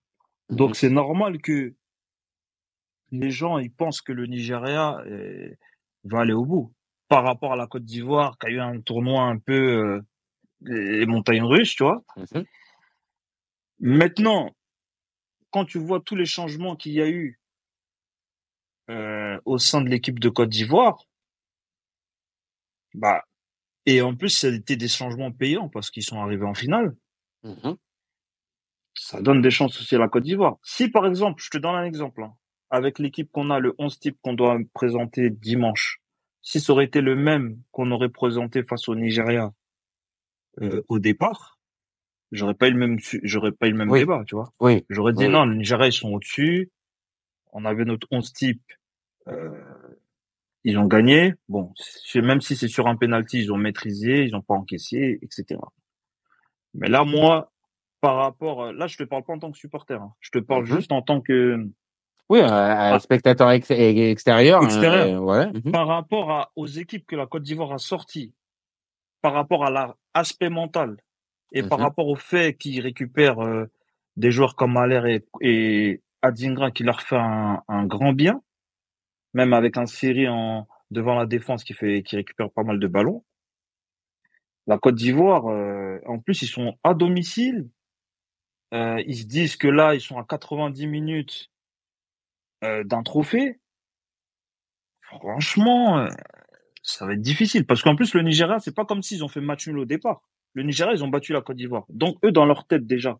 Donc Mhm. c'est normal que les gens ils pensent que le Nigeria euh, va aller au bout. Par rapport à la Côte d'Ivoire, qui a eu un tournoi un peu euh, les montagnes russes, tu vois. Mhm. Maintenant, quand tu vois tous les changements qu'il y a eu euh, au sein de l'équipe de Côte d'Ivoire, bah et en plus c'était des changements payants parce qu'ils sont arrivés en finale. Mhm. ça donne des chances aussi à la Côte d'Ivoire. Si par exemple, je te donne un exemple, hein, avec l'équipe qu'on a, le 11 type qu'on doit présenter dimanche, si ça aurait été le même qu'on aurait présenté face au Nigeria euh, au départ, j'aurais pas eu le même, j'aurais pas eu le même Oui. débat, tu vois. Oui. J'aurais dit Oui. non, le Nigeria ils sont au-dessus. On avait notre 11 type, euh, ils ont gagné. Bon, même si c'est sur un penalty, ils ont maîtrisé, ils ont pas encaissé, etc. Mais là, moi, par rapport, là, je te parle pas en tant que supporter. hein. Je te parle Mhm. juste en tant que Oui, Ah. spectateur ex- extérieur. Extérieur. euh, voilà. Par rapport à, aux équipes que la Côte d'Ivoire a sorties, par rapport à l'aspect mental et par Mhm. rapport au fait qu'ils récupèrent euh, des joueurs comme Aller et, et Adingra qui leur fait un, un grand bien, même avec un série en devant la défense qui fait qui récupère pas mal de ballons. La Côte d'Ivoire, euh, en plus, ils sont à domicile. Euh, ils se disent que là, ils sont à 90 minutes euh, d'un trophée. Franchement, euh, ça va être difficile parce qu'en plus le Nigeria, c'est pas comme s'ils ont fait match nul au départ. Le Nigeria, ils ont battu la Côte d'Ivoire. Donc eux, dans leur tête déjà,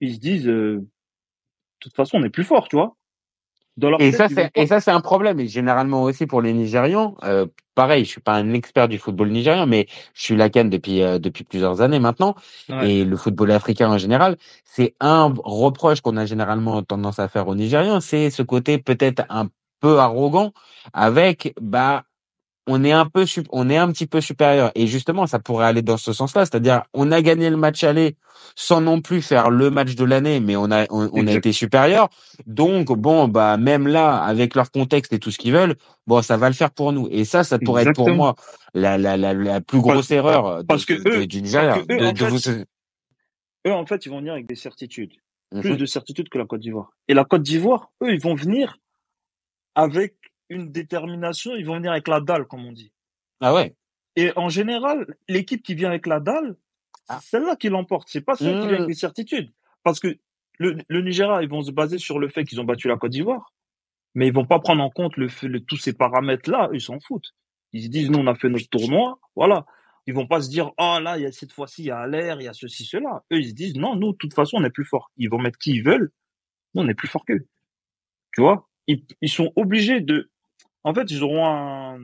ils se disent, euh, de toute façon, on est plus fort, tu vois. Dans leur Et tête, ça, c'est et ça, c'est un problème. Et généralement aussi pour les Nigérians. Euh, pareil, je suis pas un expert du football nigérian, mais je suis la canne depuis euh, depuis plusieurs années maintenant. Ouais. Et le football africain en général, c'est un reproche qu'on a généralement tendance à faire aux Nigérians, c'est ce côté peut-être un peu arrogant avec bah on est un peu on est un petit peu supérieur et justement ça pourrait aller dans ce sens-là, c'est-à-dire on a gagné le match aller sans non plus faire le match de l'année, mais on a on, on a été supérieur. Donc bon bah même là avec leur contexte et tout ce qu'ils veulent, bon ça va le faire pour nous. Et ça ça pourrait être pour moi la la la, la plus grosse Parce- erreur de- parce que de- eux- parce que eux, de, en de fait, vous Eux, en fait, ils vont venir avec des certitudes. Plus Mhm. de certitudes que la Côte d'Ivoire. Et la Côte d'Ivoire, eux, ils vont venir avec une détermination, ils vont venir avec la dalle, comme on dit. Ah ouais. Et en général, l'équipe qui vient avec la dalle, Ah. c'est celle-là qui l'emporte. C'est pas celle qui vient avec des certitudes. Parce que le, le Nigeria, ils vont se baser sur le fait qu'ils ont battu la Côte d'Ivoire. Mais ils vont pas prendre en compte le, fait- le- tous ces paramètres-là. Ils s'en foutent. Ils se disent, nous, on a fait notre tournoi. Voilà. Ils vont pas se dire, oh là, il y a cette fois-ci, il y a l'air, il y a ceci, cela. Eux, ils se disent, non, nous, de toute façon, on est plus fort. Ils vont mettre qui ils veulent. Nous, on est plus fort qu'eux. Tu vois? Ils, ils sont obligés de, en fait, ils auront un,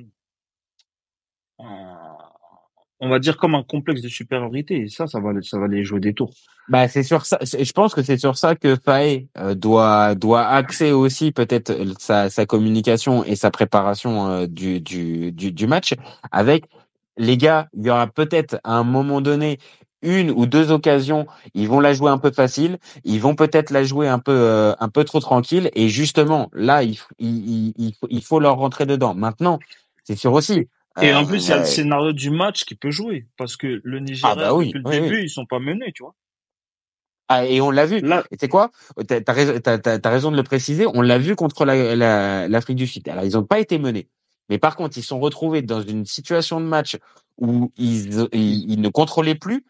on va dire comme un complexe de supériorité. Et ça, ça va, ça va les jouer des tours. Bah c'est sur ça. Je pense que c'est sur ça que Faye euh, doit doit axer aussi peut-être euh, sa, sa communication et sa préparation euh, du, du du du match avec les gars. Il y aura peut-être à un moment donné une ou deux occasions. Ils vont la jouer un peu facile. Ils vont peut-être la jouer un peu euh, un peu trop tranquille. Et justement là, il, il, il, il faut, leur rentrer dedans. Maintenant, c'est sûr aussi. Et euh, en plus, il y a le scénario du match qui peut jouer. Parce que le Nigeria, Ah bah oui, depuis le oui, début, ils sont pas menés, tu vois. Ah, et on l'a vu. Là, Et tu sais quoi? T'as as, raison, raison de le préciser. On l'a vu contre la- la- l'Afrique du Sud. Alors, ils n'ont pas été menés. Mais par contre, ils sont retrouvés dans une situation de match où ils, ils, ils ne contrôlaient plus.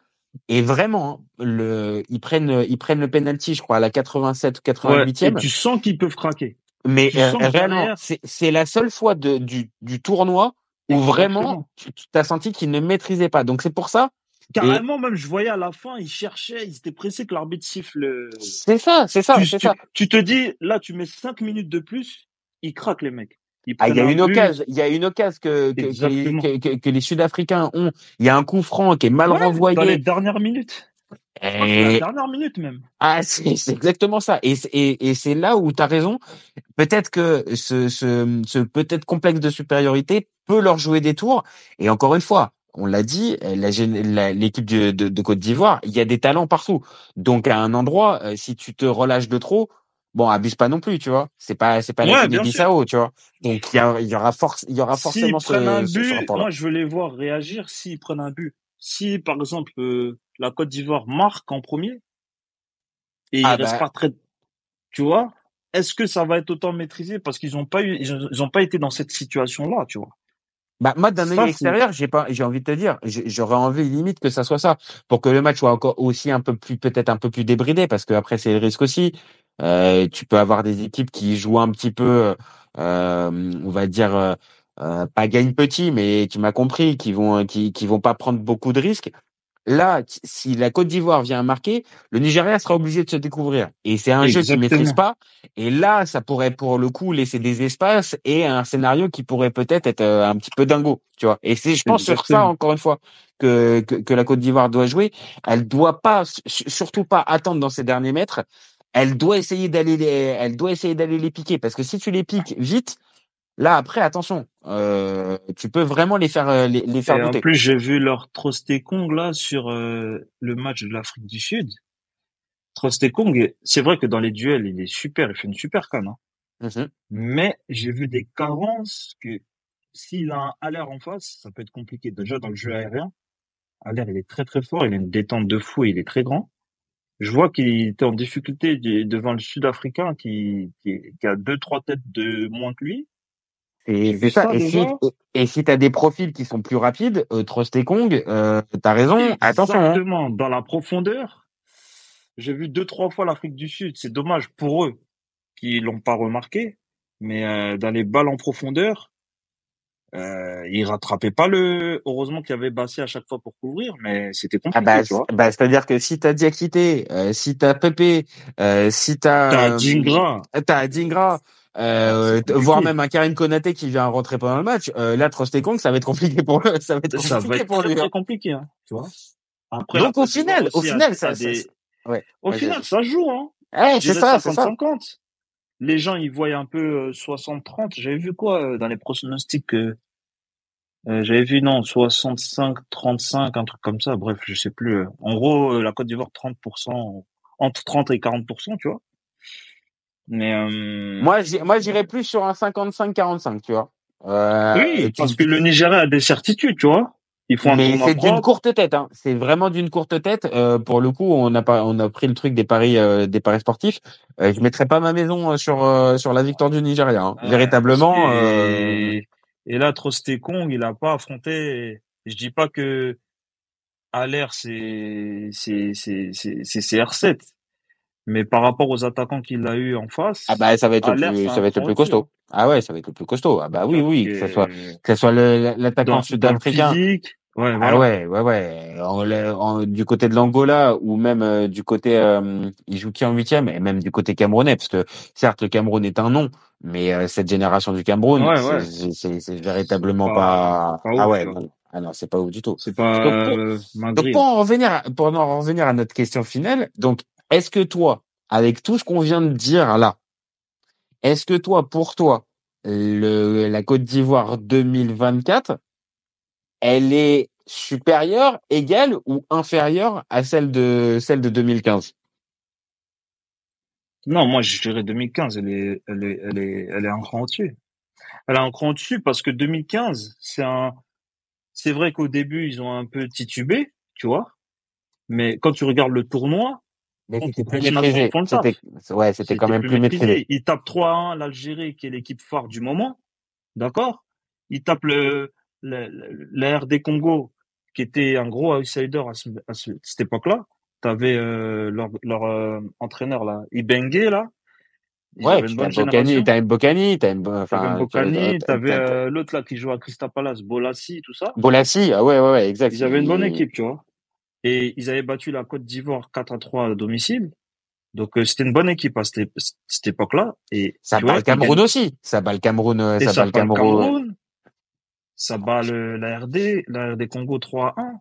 Et vraiment, le, ils prennent, ils prennent le penalty, je crois, à la 87 ou ouais, et 88e. tu sens qu'ils peuvent craquer. Mais euh, réellement, c'est la seule fois de, du, du tournoi où vraiment tu as senti qu'ils ne maîtrisaient pas. Donc c'est pour ça. Carrément, même, je voyais à la fin, ils cherchaient, ils étaient pressés que l'arbitre siffle. C'est ça, c'est ça, tu, c'est ça. tu te dis, là, tu mets cinq minutes de plus, ils craquent, les mecs. Ah, il y a une but. occasion, il y a une occasion que, que, que, les, Exactement. que, que- que les Sud-Africains ont. Il y a un coup franc qui est mal Ouais, renvoyé. Dans les dernières minutes. la dernière minute même. Ah, c'est exactement ça. Et, et, et c'est là où tu as raison. Peut-être que ce, ce, ce peut-être complexe de supériorité peut leur jouer des tours. Et encore une fois, on l'a dit, l'équipe de, de, Côte d'Ivoire, il y a des talents partout. Donc à un endroit, euh, si tu te relâches de trop, bon, abuse pas non plus, tu vois. C'est pas c'est pas la Guinée-Bissau, tu vois. Donc il y, a, il y aura force, il y aura forcément ce, un but, moi je veux les voir réagir s'ils prennent un but. Si par exemple euh, la Côte d'Ivoire marque en premier et ah il reste bah pas très, tu vois, est-ce que ça va être autant maîtrisé? Parce qu'ils ont pas eu, ils ont pas été dans cette situation là, tu vois. Bah, moi, d'un œil extérieur, j'ai pas, j'ai envie de te dire, j'aurais envie limite que ça soit ça, pour que le match soit encore aussi un peu plus, peut-être un peu plus débridé, parce que après c'est le risque aussi. Euh, tu peux avoir des équipes qui jouent un petit peu, euh, on va dire, euh, euh pas gagne petit, mais tu m'as compris, qui vont, qui, qui vont pas prendre beaucoup de risques. Là, si la Côte d'Ivoire vient marquer, le Nigeria sera obligé de se découvrir. Et c'est un jeu qu'il maîtrise pas. Et là, ça pourrait pour le coup laisser des espaces et un scénario qui pourrait peut-être être euh, un petit peu dingo, tu vois. Et c'est, je pense, sur ça encore une fois que, que, que la Côte d'Ivoire doit jouer. Elle doit pas, surtout pas attendre dans ses derniers mètres. Elle doit essayer d'aller, elle doit essayer d'aller les piquer parce que si tu les piques vite, Là, après, attention, euh, tu peux vraiment les faire euh, les, les faire Et En plus, j'ai vu leur Trostekong là sur euh, le match de l'Afrique du Sud. Trostekong, c'est vrai que dans les duels, il est super, il fait une super canne. Hein. Mmh Mais j'ai vu des carences que s'il a un Aller en face, ça peut être compliqué. Déjà dans le jeu aérien, Aller il est très très fort, il a une détente de fou, il est très grand. Je vois qu'il était en difficulté devant le Sud-Africain qui, qui, qui a deux trois têtes de moins que lui et c'est ça. Et si, et, si tu as des profils qui sont plus rapides, euh, Kong, euh, tu as raison, attention. Hein. Exactement. Dans la profondeur, j'ai vu deux, trois fois l'Afrique du Sud. C'est dommage pour eux qui l'ont pas remarqué. Mais euh, dans les balles en profondeur, euh, ils rattrapaient pas le. Heureusement qu'il y avait Bassé à chaque fois pour couvrir, mais c'était ah compliqué. bah, bah c'est-à-dire que si t'as Diakité, euh, si t'as Pepe, euh, si t'as. T'as Dingra. T'as Dingra. Euh, voire même un Karim Konaté qui vient rentrer pendant le match. Euh, là, Trostekong, ça va être compliqué pour lui. Ça va être compliqué ça va être pour lui. Très, hein. compliqué, hein, tu vois. Après, Donc au final, au final, ça, ouais. Au final, ça joue, hein. Eh, c'est ça, c'est ça. 50. Les gens, ils voient un peu 60-30. Euh, J'avais vu quoi euh, dans les pronostics euh, J'avais vu non 65-35, un truc comme ça. Bref, je sais plus. En gros, la Côte d'Ivoire 30%, entre 30 et 40%, tu vois. Mais euh... moi, moi, j'irais plus sur un 55-45, tu vois. Euh, oui, parce que le Nigeria a des certitudes, tu vois. Ils font mais c'est d'une courte tête, hein. C'est vraiment d'une courte tête. Euh, pour le coup, on a pas, on a pris le truc des paris, euh, des paris sportifs. Euh, je mettrais pas ma maison euh, sur euh, sur la victoire du Nigeria. Hein. Véritablement. Et, et là, Kong, il a pas affronté. Je dis pas que à l'air c'est c'est c'est c'est CR7 mais par rapport aux attaquants qu'il a eu en face, ah bah ça va être le plus, ça va être le plus costaud. Ah ouais, ça va être le plus costaud. Ah bah oui, oui, que ce soit que ce soit l'attaquant sud-africain. Ouais, ah ouais, ouais, ouais. du côté de l'Angola ou même euh, du côté, euh, il joue qui en huitième? Et même du côté camerounais, parce que certes le Cameroun est un nom, mais euh, cette génération du Cameroun, c'est véritablement pas. ah ouais, ah non, c'est pas ouf du tout. C'est pas. Donc, donc pour en revenir, pour en revenir à notre question finale, donc est-ce que toi, avec tout ce qu'on vient de dire là, est-ce que toi, pour toi, la Côte d'Ivoire 2024, elle est supérieure, égale ou inférieure à celle de celle de 2015 Non, moi je dirais 2015, elle est, elle est, elle est, elle est un cran dessus. Elle est un cran dessus parce que 2015, c'est un, c'est vrai qu'au début ils ont un peu titubé, tu vois, mais quand tu regardes le tournoi, mais c'était plus maîtrisé. Ouais, c'était quand même plus maîtrisé. Il tape 3-1 l'Algérie, qui est l'équipe phare du moment. D'accord? Il tape le, le, la RD Congo, qui était un gros outsider à, cette époque-là. T'avais euh, leur, leur euh, entraîneur là, Ibengue là. Ouais, t'as Bocani, t'as Mbokani, t'as Mbokani, t'avais euh, l'autre là qui joue à Crystal Palace, Bolassi, tout ça. Bolassi, ah ouais, ouais, ouais, exact. Ils avaient une bonne équipe, tu vois. Et ils avaient battu la Côte d'Ivoire 4 à 3 à domicile. Donc euh, c'était une bonne équipe à cette, cette époque-là. Et ça bat le Cameroun aussi. Ça bat le Cameroun. Euh, ça, bat le Cameroun. Ça bat le, la RD, la RD Congo 3 à 1.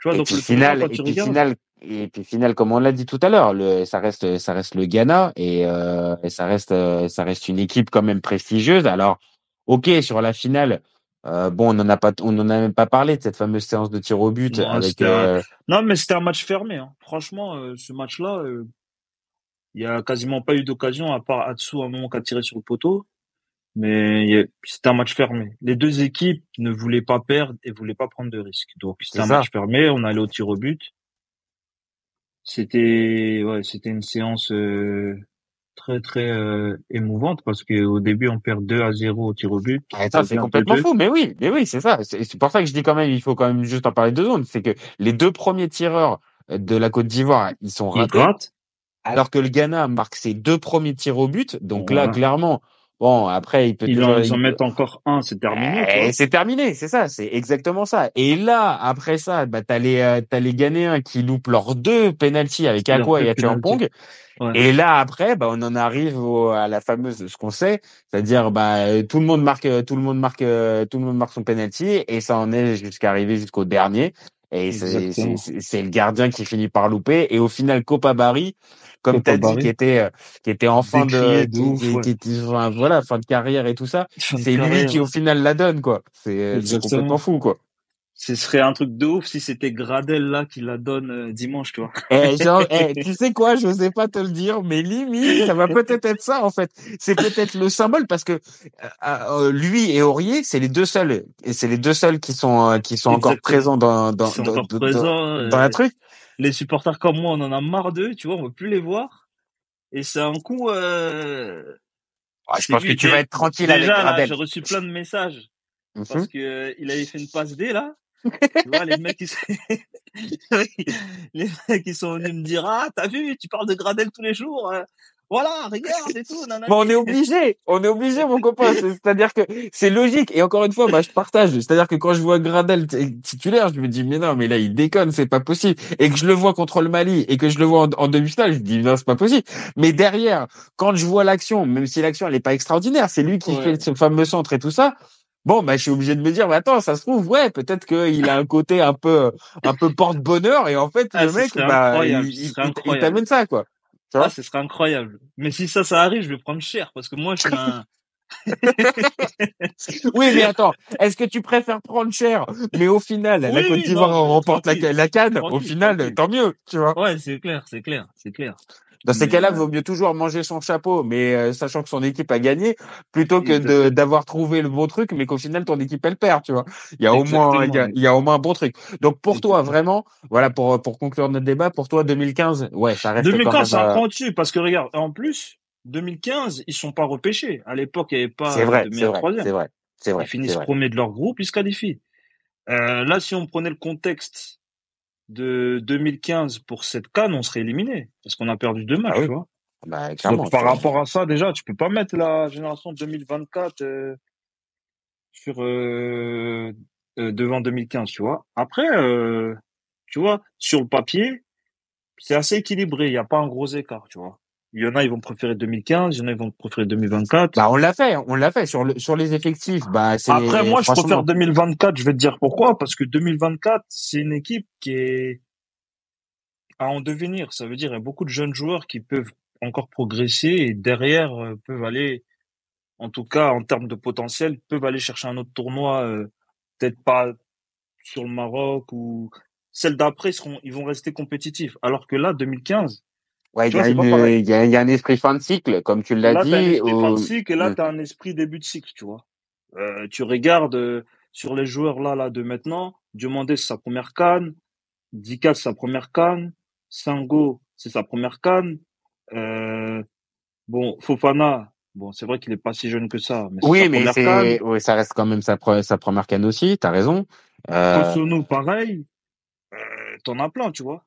Tu vois, et donc puis le final, et puis final, et puis final, comme on l'a dit tout à l'heure, le, ça reste, ça reste le Ghana et, euh, et ça reste, euh, ça reste une équipe quand même prestigieuse. Alors, ok, sur la finale, euh, bon, on en a pas, on en a même pas parlé de cette fameuse séance de tir au but non, avec. euh, non, mais c'était un match fermé. Hein. Franchement, euh, ce match-là, euh, il y a quasiment pas eu d'occasion à part Atsu à un moment qui a tiré sur le poteau. Mais c'était un match fermé. Les deux équipes ne voulaient pas perdre et voulaient pas prendre de risques. Donc c'était un ça. match fermé. On allait au tir au but. C'était ouais, c'était une séance euh, très très euh, émouvante parce que au début on perd 2 à 0 au tir au but. On c'est complètement 2-2. fou. Mais oui, mais oui, c'est ça. C'est pour ça que je dis quand même, il faut quand même juste en parler deux secondes. C'est que les deux premiers tireurs de la Côte d'Ivoire, ils sont ratés. Alors que le Ghana marque ses deux premiers tirs au but. Donc là, clairement, bon, après, il peut Ils toujours. en, il- mettent encore un, c'est terminé. Eh, c'est terminé, c'est ça, c'est exactement ça. Et là, après ça, bah, t'as les, euh, t'as les Ghanéens qui loupent leurs deux penalties avec Aqua et Achampong. Ouais. Et là, après, bah, on en arrive au- à la fameuse, ce qu'on sait, c'est-à-dire, bah, euh, tout le monde marque, euh, tout le monde marque, tout le monde marque son penalty, et ça en est jusqu'à arriver jusqu'au dernier. Et c'est, le gardien qui finit par louper. Et au final, Copa Barry, comme Copa t'as dit, qui était, euh, qui était en fin de, qui, ouf, qui- ouais. qui était, enfin, voilà, fin de carrière et tout ça. C'est lui qui, au final, la donne, quoi. C'est, complètement fou, quoi. Ce serait un truc de ouf si c'était Gradel là qui la donne euh, dimanche, tu vois. Eh, genre, eh, tu sais quoi, je sais pas te le dire, mais limite, ça va peut-être être ça en fait. C'est peut-être le symbole parce que euh, euh, lui et Aurier, c'est les deux seuls, et c'est les deux seuls qui sont euh, qui sont encore présents dans dans dans, dans- présents. dans- dans la euh, truc. les supporters comme moi, on en a marre d'eux, tu vois, on veut plus les voir. Et c'est un coup. Euh... Ah, je pense que tu vas être tranquille avec Déjà là, Gradel. j'ai reçu plein de messages Mhm. parce que euh, il avait fait une passe D là. Tu vois, les mecs, ils sont... les mecs, ils sont venus me dire, ah, t'as vu, tu parles de Gradel tous les jours. euh, Voilà, regarde et tout. nanana. Bon, on est obligé, on est obligé, mon copain. C'est- C'est-à-dire que c'est logique. Et encore une fois, bah, je partage. C'est-à-dire que quand je vois Gradel titulaire, je me dis, mais non, mais là, il déconne, c'est pas possible. Et que je le vois contre le Mali et que je le vois en, en demi-finale, je me dis, non, c'est pas possible. Mais derrière, quand je vois l'action, même si l'action, elle est pas extraordinaire, c'est lui qui Ouais. fait ce fameux centre et tout ça. Bon, bah, je suis obligé de me dire, mais attends, ça se trouve, ouais, peut-être qu'il a un côté un peu, un peu porte-bonheur et en fait, Ah, le mec, bah, il, t'amène ça, quoi. Vois? Ah, ce serait incroyable. Mais si ça, ça arrive, je vais prendre cher parce que moi, je suis un. Oui, mais attends, est-ce que tu préfères prendre cher, mais au final, la Oui, Côte oui, d'Ivoire remporte la, la canne, au final, tant mieux, tu vois? Ouais, c'est clair, c'est clair, c'est clair. Dans ces cas-là, euh, vaut mieux toujours manger son chapeau, mais euh, sachant que son équipe a gagné, plutôt que d'avoir trouvé le bon truc, mais qu'au final ton équipe elle perd, tu vois. Il y a au moins, il y a, il y a au moins un bon truc. Donc pour toi, vraiment, voilà, pour pour conclure notre débat, pour toi 2015, ouais, ça reste quand 2015, c'est même. un euh, cran au-dessus parce que regarde, en plus, 2015, ils sont pas repêchés. À l'époque, il n'y avait pas c'est vrai, de c'est meilleur vrai, troisième. c'est vrai, c'est vrai, Ils finissent premiers de leur groupe, ils se qualifient. Euh, là, si on prenait le contexte de 2015 pour cette canne, on serait éliminé parce qu'on a perdu deux matchs, Ah oui. tu vois. Bah clairement. Donc par rapport à ça, déjà, tu peux pas mettre la génération 2024 euh, sur euh, euh, devant 2015, tu vois. Après, euh, tu vois, sur le papier, c'est assez équilibré. Il n'y a pas un gros écart, tu vois. Il y en a, ils vont préférer 2015, il y en a, ils vont préférer 2024. Bah on l'a fait, on l'a fait sur le sur les effectifs. Bah Après, moi, je préfère 2024. Je vais te dire pourquoi. Parce que 2024, c'est une équipe qui est à en devenir. Ça veut dire il y a beaucoup de jeunes joueurs qui peuvent encore progresser et derrière euh, peuvent aller, en tout cas en termes de potentiel, peuvent aller chercher un autre tournoi, euh, peut-être pas sur le Maroc ou celle d'après seront, ils vont rester compétitifs. Alors que là, 2015, Ouais, il tu y y a, y a un esprit fin de cycle, comme tu l'as Là, t'as un dit. esprit fin de cycle et là, Mm. t'as un esprit début de cycle, tu vois. Euh, tu regardes euh, sur les joueurs là, là de maintenant, Diomandé c'est sa première canne, Dika c'est sa première canne, Sango c'est sa première canne. Euh, bon, Fofana, bon, c'est vrai qu'il est pas si jeune que ça, mais Oui, mais canne. c'est, oui, ça reste quand même sa, pre- sa première canne aussi. T'as raison. Euh, Kosono, pareil. Euh, T'en as plein, tu vois.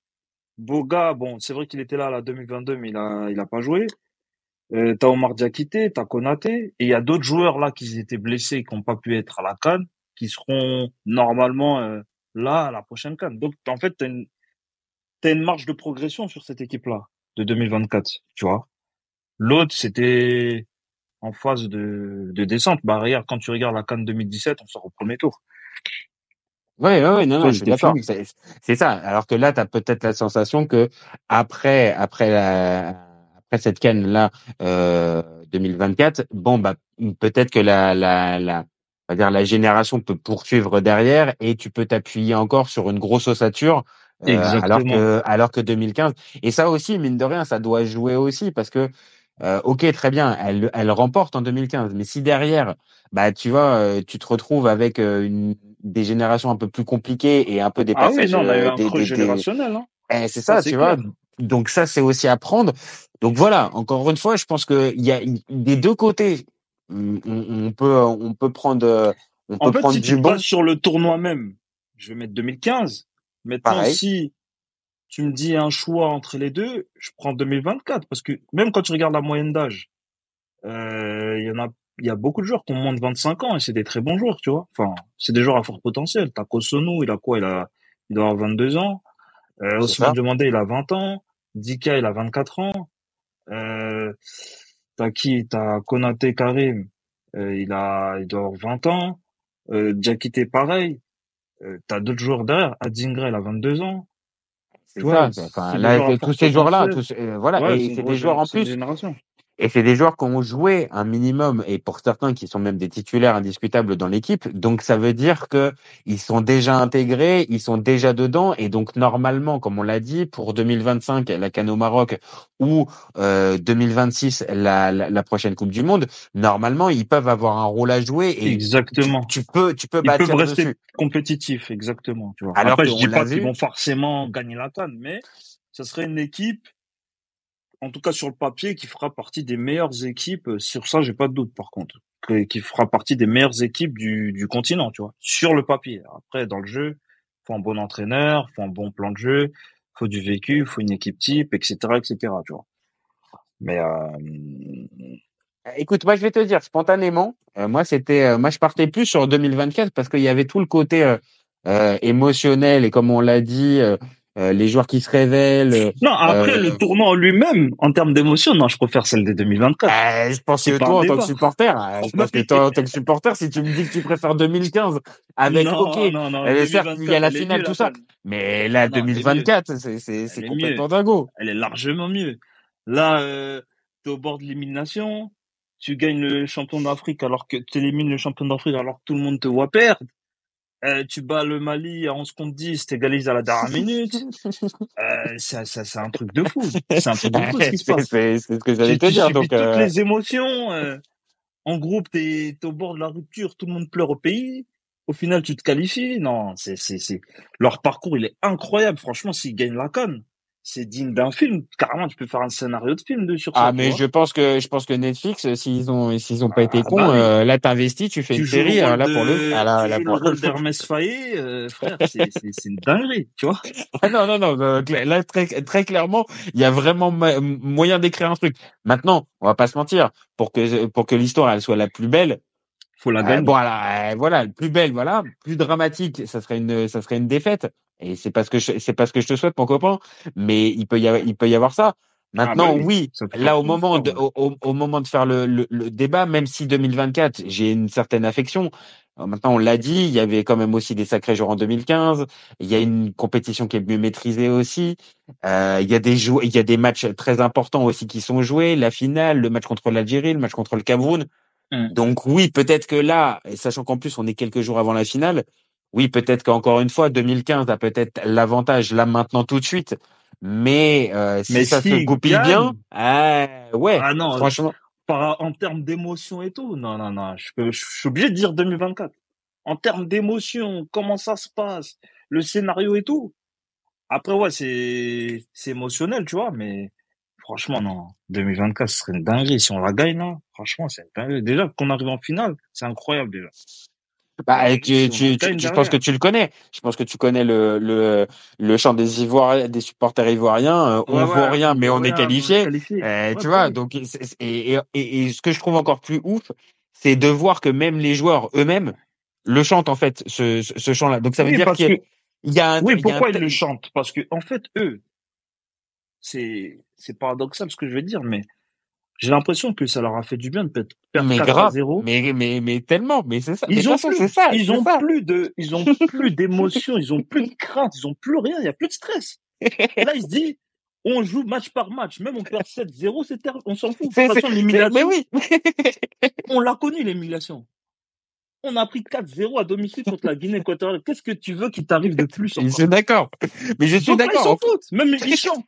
Boga, bon, c'est vrai qu'il était là la 2022, mais il a, il a pas joué. Euh, t'as Omar Diakité, t'as Konaté, et il y a d'autres joueurs là qui étaient blessés, qui n'ont pas pu être à la canne, qui seront normalement euh, là à la prochaine canne. Donc en fait, t'as une, t'as une marge de progression sur cette équipe-là de 2024, tu vois. L'autre, c'était en phase de, de descente. Bah regarde, quand tu regardes la canne 2017, on sort au premier tour. Ouais, ouais, ouais, non, non, je suis d'accord. C'est ça. Alors que là, tu as peut-être la sensation que après, après la, après cette canne là, euh, 2024, bon bah peut-être que la, la, la, on va dire la génération peut poursuivre derrière et tu peux t'appuyer encore sur une grosse ossature. Euh, alors que alors que 2015 et ça aussi mine de rien ça doit jouer aussi parce que euh, ok très bien. Elle elle remporte en 2015 mais si derrière bah tu vois euh, tu te retrouves avec euh, une des générations un peu plus compliquées et un peu des Ah oui, passages non, on a eu un des, creux des, générationnel, hein. Eh, c'est Ça, tu vois. donc ça c'est aussi à prendre. Donc voilà encore une fois je pense que il y a des deux côtés on, on peut on peut prendre euh, on En peut fait, prendre si du bon sur le tournoi même, je vais mettre 2015. Maintenant, pareil. si tu me dis un choix entre les deux, je prends 2024 parce que même quand tu regardes la moyenne d'âge, euh, il y en a, il y a beaucoup de joueurs qui ont moins de 25 ans et c'est des très bons joueurs, tu vois. Enfin, c'est des joueurs à fort potentiel. T'as Kosono, il a quoi? Il a, il doit avoir 22 ans. Euh, ça Demandé, il a 20 ans. Dika, il a 24 ans. Euh, t'as qui? T'as Konaté Karim, euh, il a, il doit avoir 20 ans. Euh, Diakité, pareil. Euh, t'as d'autres joueurs derrière. Adingra, il a 22 ans. Tu vois, enfin là tous ces joueurs là potentiel. tous euh, voilà Ouais, et c'est des joueurs en plus. Et c'est des joueurs qui ont joué un minimum, et pour certains qui sont même des titulaires indiscutables dans l'équipe. Donc ça veut dire que ils sont déjà intégrés, ils sont déjà dedans, et donc normalement, comme on l'a dit, pour 2025 la CAN au Maroc ou euh, 2026 la, la, la prochaine Coupe du Monde, normalement ils peuvent avoir un rôle à jouer et tu, Exactement. tu peux tu peux Ils peuvent rester dessus. compétitifs, exactement. Tu vois. Alors Après, je dis pas qu'ils vont forcément gagner la canne, mais ce serait une équipe, en tout cas sur le papier, qui fera partie des meilleures équipes. Sur ça, j'ai pas de doute, par contre, qui fera partie des meilleures équipes du, du continent, tu vois, sur le papier. Après, dans le jeu, faut un bon entraîneur, faut un bon plan de jeu, faut du vécu, faut une équipe type, etc., etc., tu vois. Mais euh, Écoute, moi je vais te dire spontanément, euh, moi c'était, euh, moi je partais plus sur 2024 parce qu'il y avait tout le côté euh, euh, émotionnel et comme on l'a dit, euh, les joueurs qui se révèlent. euh, non, après le euh, tournoi en lui-même, en termes d'émotion, non, je préfère celle de 2024. euh, je pense que toi en tant que supporter, euh, je pense que toi en tant que supporter, si tu me dis que tu préfères 2015 avec Non, ok, non, non, euh, certes il y a 2024, la finale tout ça, mais là Non, elle est mieux. 2024 c'est complètement mieux. dingo. Elle est largement mieux. Là, euh, t'es au bord de l'élimination. Tu gagnes le champion d'Afrique alors que tu élimines le champion d'Afrique alors que tout le monde te voit perdre. Euh, tu bats le Mali à 11 contre 10, t'égalises à la dernière minute. Euh, c'est, c'est, c'est un truc de fou. C'est un truc de fou ce qui se passe. c'est- c'est ce que j'allais te dire donc. toutes euh, les émotions. euh, en groupe, t'es, t'es au bord de la rupture, tout le monde pleure au pays. Au final, tu te qualifies. Non, c'est, c'est, c'est, leur parcours, il est incroyable. Franchement, s'ils gagnent la canne, c'est digne d'un film. Carrément, tu peux faire un scénario de film de sur ça, Ah mais je pense que je pense que Netflix euh, s'ils ont s'ils ont pas été Ah, cons bah euh, là t'investis tu fais une Tu le série euh, là pour le ah, là, tu là joues le pour rôle d'Hermès euh, frère, c'est, une dinguerie, tu vois. ah non non non là très très clairement il y a vraiment moyen d'écrire un truc maintenant on va pas se mentir pour que pour que l'histoire elle soit la plus belle Faut la euh, gagner. voilà euh, voilà le plus belle voilà plus dramatique ça serait une ça serait une défaite et c'est parce que c'est pas ce que je te souhaite mon copain mais il peut y avoir il peut y avoir ça Ah, bah Maintenant, oui. là au moment de, ouais. au, au- moment de faire le, le, le débat, même si 2024, j'ai une certaine affection. euh, Maintenant, on l'a dit, il y avait quand même aussi des sacrés joueurs en 2015. Il y a une compétition qui est mieux maîtrisée aussi. Euh, il y a des jou- il y a des matchs très importants aussi qui sont joués. La finale, le match contre l'Algérie, le match contre le Cameroun. Mm. Donc oui, peut-être que là, sachant qu'en plus on est quelques jours avant la finale, oui, peut-être qu'encore une fois, 2015 a peut-être l'avantage là maintenant tout de suite. Mais euh, si Mais ça se goupille bien, ah, ouais, ah non, franchement. par, en termes d'émotion et tout, non, non, non, je, suis obligé de dire 2024. En termes d'émotion, comment ça se passe, le scénario et tout. Après, ouais, c'est, c'est émotionnel, tu vois, mais franchement, non. 2024, ce serait une dinguerie. Si on la gagne, non, franchement, c'est une dinguerie. Déjà, qu'on arrive en finale, c'est incroyable, déjà. Bah, Et tu, tu, tu, je pense que tu le connais. Je pense que tu connais le, le, le chant des Ivoiriens, des supporters ivoiriens. euh, on Ouais, vaut ouais, rien, mais on est qualifié. qualifié. Euh, Ouais, tu bah vois, donc et, et, et, et ce que je trouve encore plus ouf, c'est de voir que même les joueurs eux-mêmes le chantent en fait, ce, ce, ce chant-là. Donc ça veut Oui, dire qu'il y a, que, il y a un, oui, il un pourquoi ils le chantent? Parce que, en fait, eux, c'est, c'est paradoxal ce que je vais dire, mais J'ai l'impression que ça leur a fait du bien de perdre Mais 4 à grave, 0. mais mais mais tellement, mais c'est ça. Mais Ils toute ont façon, plus, ça, ils ont ça. plus de, ils ont plus d'émotion, ils ont plus de crainte, ils ont plus rien, il y a plus de stress. Là, il se dit, on joue match par match, même on perd 7-0, c'est on s'en fout. De toute façon, mais l'humiliation, oui. on l'a connu, l'humiliation. On a pris 4-0 à domicile contre la Guinée équatoriale. Qu'est-ce que tu veux qu'il t'arrive de plus Je suis d'accord. Mais je suis là, ils d'accord. s'en foutent. Même ils chantent.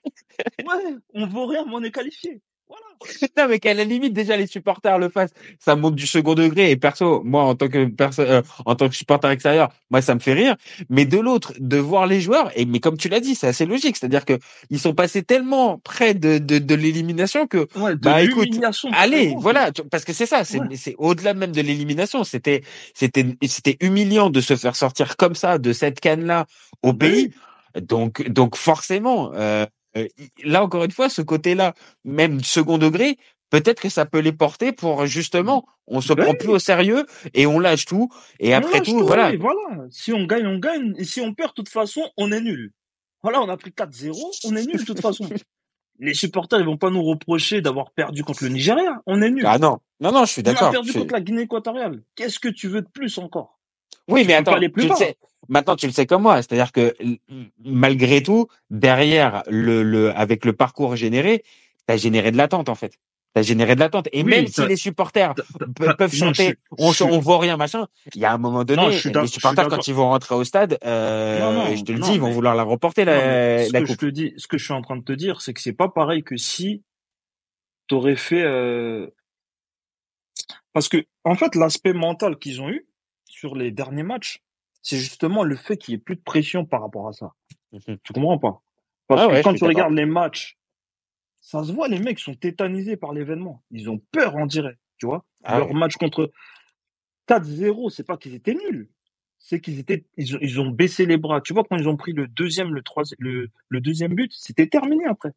Ouais, on vaut rien, mais on est qualifié. Voilà. Non, mais qu'à la limite, déjà, les supporters le fassent. Ça monte du second degré. Et perso, moi, en tant que personne, euh, en tant que supporter extérieur, moi, ça me fait rire. Mais de l'autre, de voir les joueurs, et, mais comme tu l'as dit, c'est assez logique. C'est-à-dire que ils sont passés tellement près de, de, de l'élimination que, Ouais, de bah, écoute, allez, voilà. tu- Parce que c'est ça, c'est, Ouais. c'est au-delà même de l'élimination. C'était, c'était, c'était humiliant de se faire sortir comme ça de cette canne-là au Ben pays. Donc, donc forcément, euh, là encore une fois, ce côté-là, même second degré, peut-être que ça peut les porter pour justement, on se prend plus au sérieux et on lâche tout. Et On après tout, tout, voilà. voilà. Si on gagne, on gagne. Et si on perd, de toute façon, on est nul. Voilà, on a pris 4-0, on est nul de toute façon. Les supporters, ils vont pas nous reprocher d'avoir perdu contre le Nigeria. On est nul. Ah non, non, non, je suis On a d'accord. perdu contre la Guinée équatoriale? Qu'est-ce que tu veux de plus encore? Oui, Tu mais attends, plus tu sais. Maintenant, tu le sais comme moi, c'est-à-dire que malgré tout, derrière le, le, avec le parcours généré, t'as généré de l'attente en fait. T'as généré de l'attente. Et Oui, même si les supporters peuvent non, je chanter, on, je on voit rien, machin. Il y a un moment donné, Non, je les je supporters quand ils vont rentrer au stade, euh, Non, je te le dis, ils vont vouloir la remporter la, ce la que je coupe. te dis, ce que je suis en train de te dire, c'est que c'est pas pareil que si t'aurais fait, euh, parce que, en fait, l'aspect mental qu'ils ont eu sur les derniers matchs, c'est justement le fait qu'il y ait plus de pression par rapport à ça. Mhm. Tu comprends pas? Parce Ah que ouais, quand tu regardes les matchs, ça se voit, les mecs sont tétanisés par l'événement. Ils ont peur en direct, tu vois? Ah Leur ouais. match contre 4-0, c'est pas qu'ils étaient nuls. C'est qu'ils étaient, ils ont, ils ont baissé les bras. Tu vois, quand ils ont pris le deuxième, le troisième, le, le deuxième but, c'était terminé après.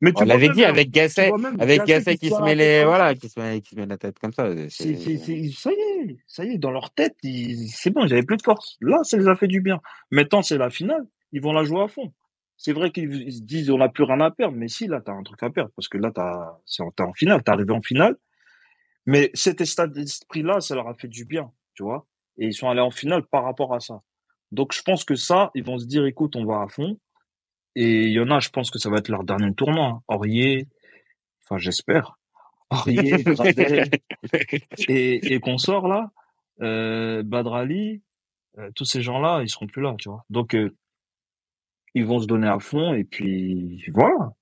Mais tu On l'avait dit avec Gasset, avec Gasset qui qui se met les, voilà, qui se met, qui se met la tête comme ça. C'est, c'est, ça y est, ça y est, dans leur tête, ils- c'est bon, ils avaient plus de force. Là, ça les a fait du bien. Maintenant, c'est la finale, ils vont la jouer à fond. C'est vrai qu'ils ils se disent, on n'a plus rien à perdre, mais si, là, t'as un truc à perdre, parce que là, t'as, c'est, t'es en finale, t'es arrivé en finale. Mais cet état d'esprit-là, ça leur a fait du bien, tu vois. Et ils sont allés en finale par rapport à ça. Donc, je pense que ça, ils vont se dire, écoute, on va à fond. Et il y en a, je pense que ça va être leur dernier tournoi. hein. Aurier, enfin, j'espère. Aurier, Gradel et, et consorts, là, euh, Badrali, euh, tous ces gens-là, ils seront plus là, tu vois. Donc, euh, ils vont se donner à fond et puis voilà.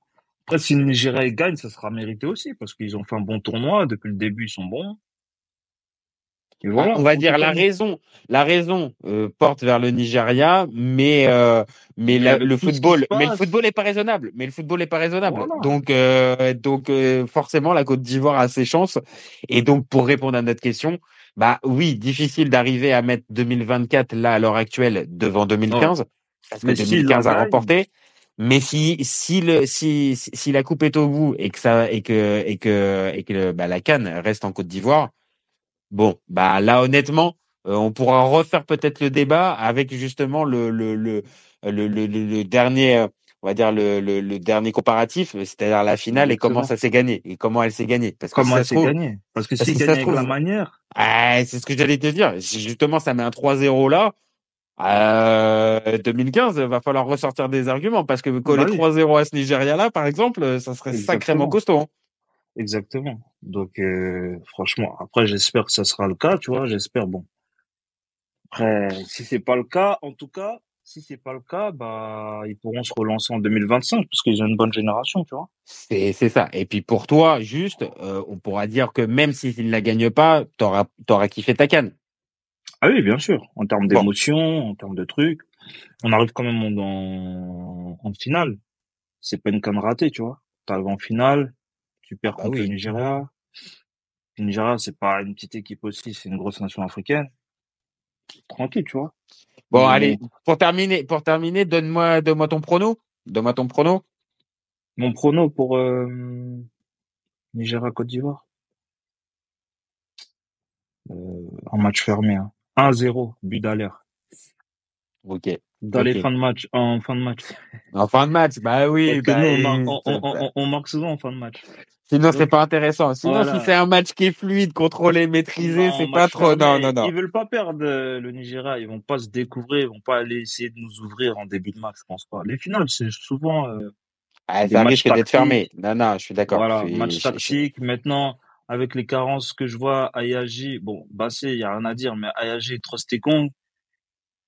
Après, si le Nigeria gagne, ça sera mérité aussi parce qu'ils ont fait un bon tournoi. Depuis le début, ils sont bons. Voilà. on va dire la raison, la raison euh, porte vers le Nigeria, mais euh, mais la- le football, mais le football est pas raisonnable, mais le football est pas raisonnable. voilà. Donc euh, donc euh, forcément la Côte d'Ivoire a ses chances. Et donc pour répondre à notre question, bah oui, difficile d'arriver à mettre 2024 là à l'heure actuelle devant Ouais. 2015 parce que Mais la 2015 a remporté. Mais si si le si si si la coupe est au bout et que ça et que et que et que bah, la canne reste en Côte d'Ivoire, Bon, bah là honnêtement, euh, on pourra refaire peut-être le débat avec justement le le le le, le, le- le dernier, euh, on va dire le, le, le dernier comparatif, c'est-à-dire la finale et comment ça s'est gagné et comment elle s'est gagnée. Parce que si Comment elle se s'est trouve, gagnée Parce que gagnent se avec la manière, ah, c'est ce que j'allais te dire. Si justement ça met un 3-0 là. Euh, 2015, va falloir ressortir des arguments parce que coller bah oui, 3-0 à ce Nigeria là, par exemple, euh, ça serait sacrément costaud. hein. Exactement. Donc, euh, franchement, après, j'espère que ça sera le cas, tu vois, j'espère, bon. Après, si c'est pas le cas, en tout cas, si c'est pas le cas, bah, ils pourront se relancer en 2025 parce qu'ils ont une bonne génération, tu vois. C'est c'est ça. Et puis pour toi, juste, euh, on pourra dire que même s'il ne la gagne pas, t'auras t'auras kiffé ta canne. Ah oui, bien sûr. En termes Bon, d'émotion, en termes de trucs. On arrive quand même en, en, en finale. C'est pas une canne ratée, tu vois. T'arrives en finale, tu perds bah contre le. Nigeria. Le Nigeria, c'est pas une petite équipe aussi, c'est une grosse nation africaine. Tranquille, tu vois. Bon, Mais allez, pour terminer, pour terminer, donne-moi donne-moi ton prono. Donne-moi ton prono. mon prono pour euh, Nigeria Côte d'Ivoire, euh, un match fermé, hein. 1-0, but d'alerte. Ok. Dans les fins de match, en fin de match. En fin de match, bah oui. Nous, bah, on- on marque souvent en fin de match. Sinon, c'est pas intéressant. Sinon, voilà. si c'est un match qui est fluide, contrôlé, maîtrisé, c'est pas trop. Non, fermé. non, non. Ils veulent pas perdre euh, le Nigeria. Ils vont pas se découvrir. Ils vont pas aller essayer de nous ouvrir en début de match. Je pense pas. Les finales, c'est souvent euh, Ah, ça risque d'être fermé. Non, non, je suis d'accord. Voilà, suis- match je- tactique. Maintenant, avec les carences que je vois, Ayaji, bon, Bassé, il y a rien à dire, mais Ayaji, Trostekong,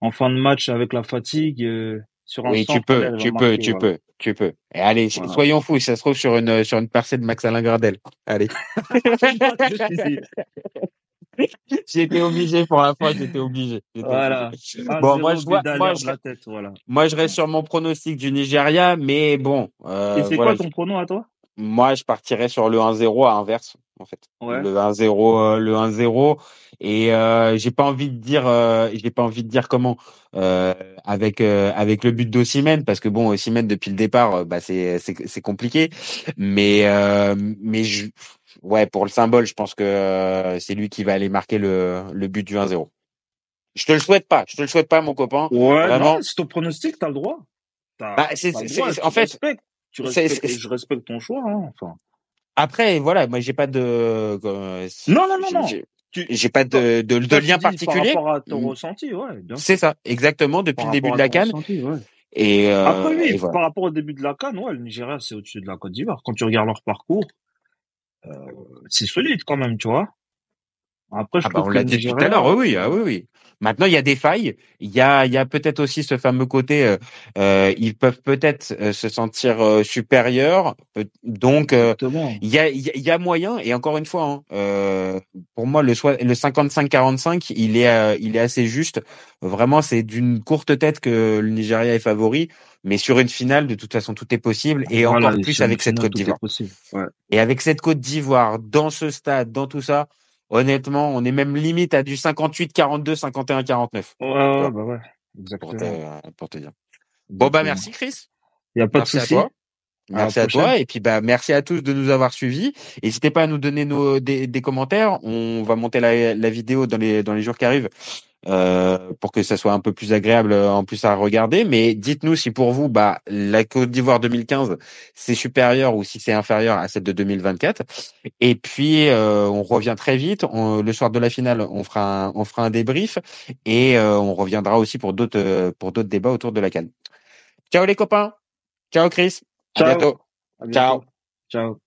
en fin de match avec la fatigue, euh, sur un Oui, tu peux, tu peux, tu voilà. peux, tu peux. Et allez, Voilà. soyons fous, ça se trouve sur une sur une percée de Max Alain Gradel. Allez. J'étais obligé pour la fois, j'étais obligé. Voilà. obligé. 1-0 Bon, moi je vois, moi je, la tête, voilà. moi je reste sur mon pronostic du Nigeria, mais bon, euh, Et c'est voilà, quoi ton pronom à toi? Moi je partirais sur le 1-0 à inverse en fait. Ouais. Le 1-0, euh, le 1-0 et euh, j'ai pas envie de dire, euh, j'ai pas envie de dire comment euh, avec euh, avec le but d'Osimhen parce que bon Osimhen depuis le départ, euh, bah c'est c'est c'est compliqué, mais euh, mais je, ouais pour le symbole, je pense que euh, c'est lui qui va aller marquer le le but du 1-0. Je te le souhaite pas, je te le souhaite pas mon copain. Ouais, Vraiment. non, c'est ton pronostic, t'as le droit. Bah, c'est- en fait. Tu respectes, je respecte ton choix, hein, enfin. Après voilà, moi j'ai pas de euh, Non, non, non, j'ai- non. pas de de, de lien particulier. Par rapport à ton Mm. ressenti, ouais. C'est ça, exactement, depuis Par le début de la canne. ressenti, ouais. Et, euh, Après, oui, et voilà. par rapport au début de la canne, ouais, le Nigeria, c'est au-dessus de la Côte d'Ivoire. Quand tu regardes leur parcours, euh, c'est solide quand même, tu vois. Après, je Ah bah, on l'a dit tout à l'heure, oui, oui, ah oui, oui. Maintenant, il y a des failles. Il y a, il y a peut-être aussi ce fameux côté. euh, euh, ils peuvent peut-être euh, se sentir euh, supérieurs. Donc, euh, il y a, il y a- moyen. Et encore une fois, hein, euh, pour moi, le, le 55-45, il est, il est assez juste. Vraiment, c'est d'une courte tête que le Nigeria est favori. Mais sur une finale, de toute façon, tout est possible. Et Voilà, encore et plus avec cette Côte d'Ivoire. Ouais. Et avec cette Côte d'Ivoire, dans ce stade, dans tout ça, honnêtement, on est même limite à du 58, 42, 51, 49. Ouais, ouais, bah ouais. pour Exactement. te, pour te dire. Bon, bah, merci, Chris. Y a pas de Merci à souci. À la Merci à toi. Et puis, bah, merci à tous de nous avoir suivis. N'hésitez pas à nous donner nos, des, des commentaires. On va monter la, la vidéo dans les, dans les jours qui arrivent. Euh, pour que ça soit un peu plus agréable euh, en plus à regarder. Mais dites-nous si pour vous, bah, la Côte d'Ivoire 2015, c'est supérieur ou si c'est inférieur à celle de 2024. Et puis, euh, on revient très vite. On- le soir de la finale, on fera un, on fera un débrief et euh, on reviendra aussi pour d'autres, euh, pour d'autres débats autour de la canne. Ciao les copains. Ciao Chris. À Ciao. bientôt. À bientôt. Ciao. Ciao.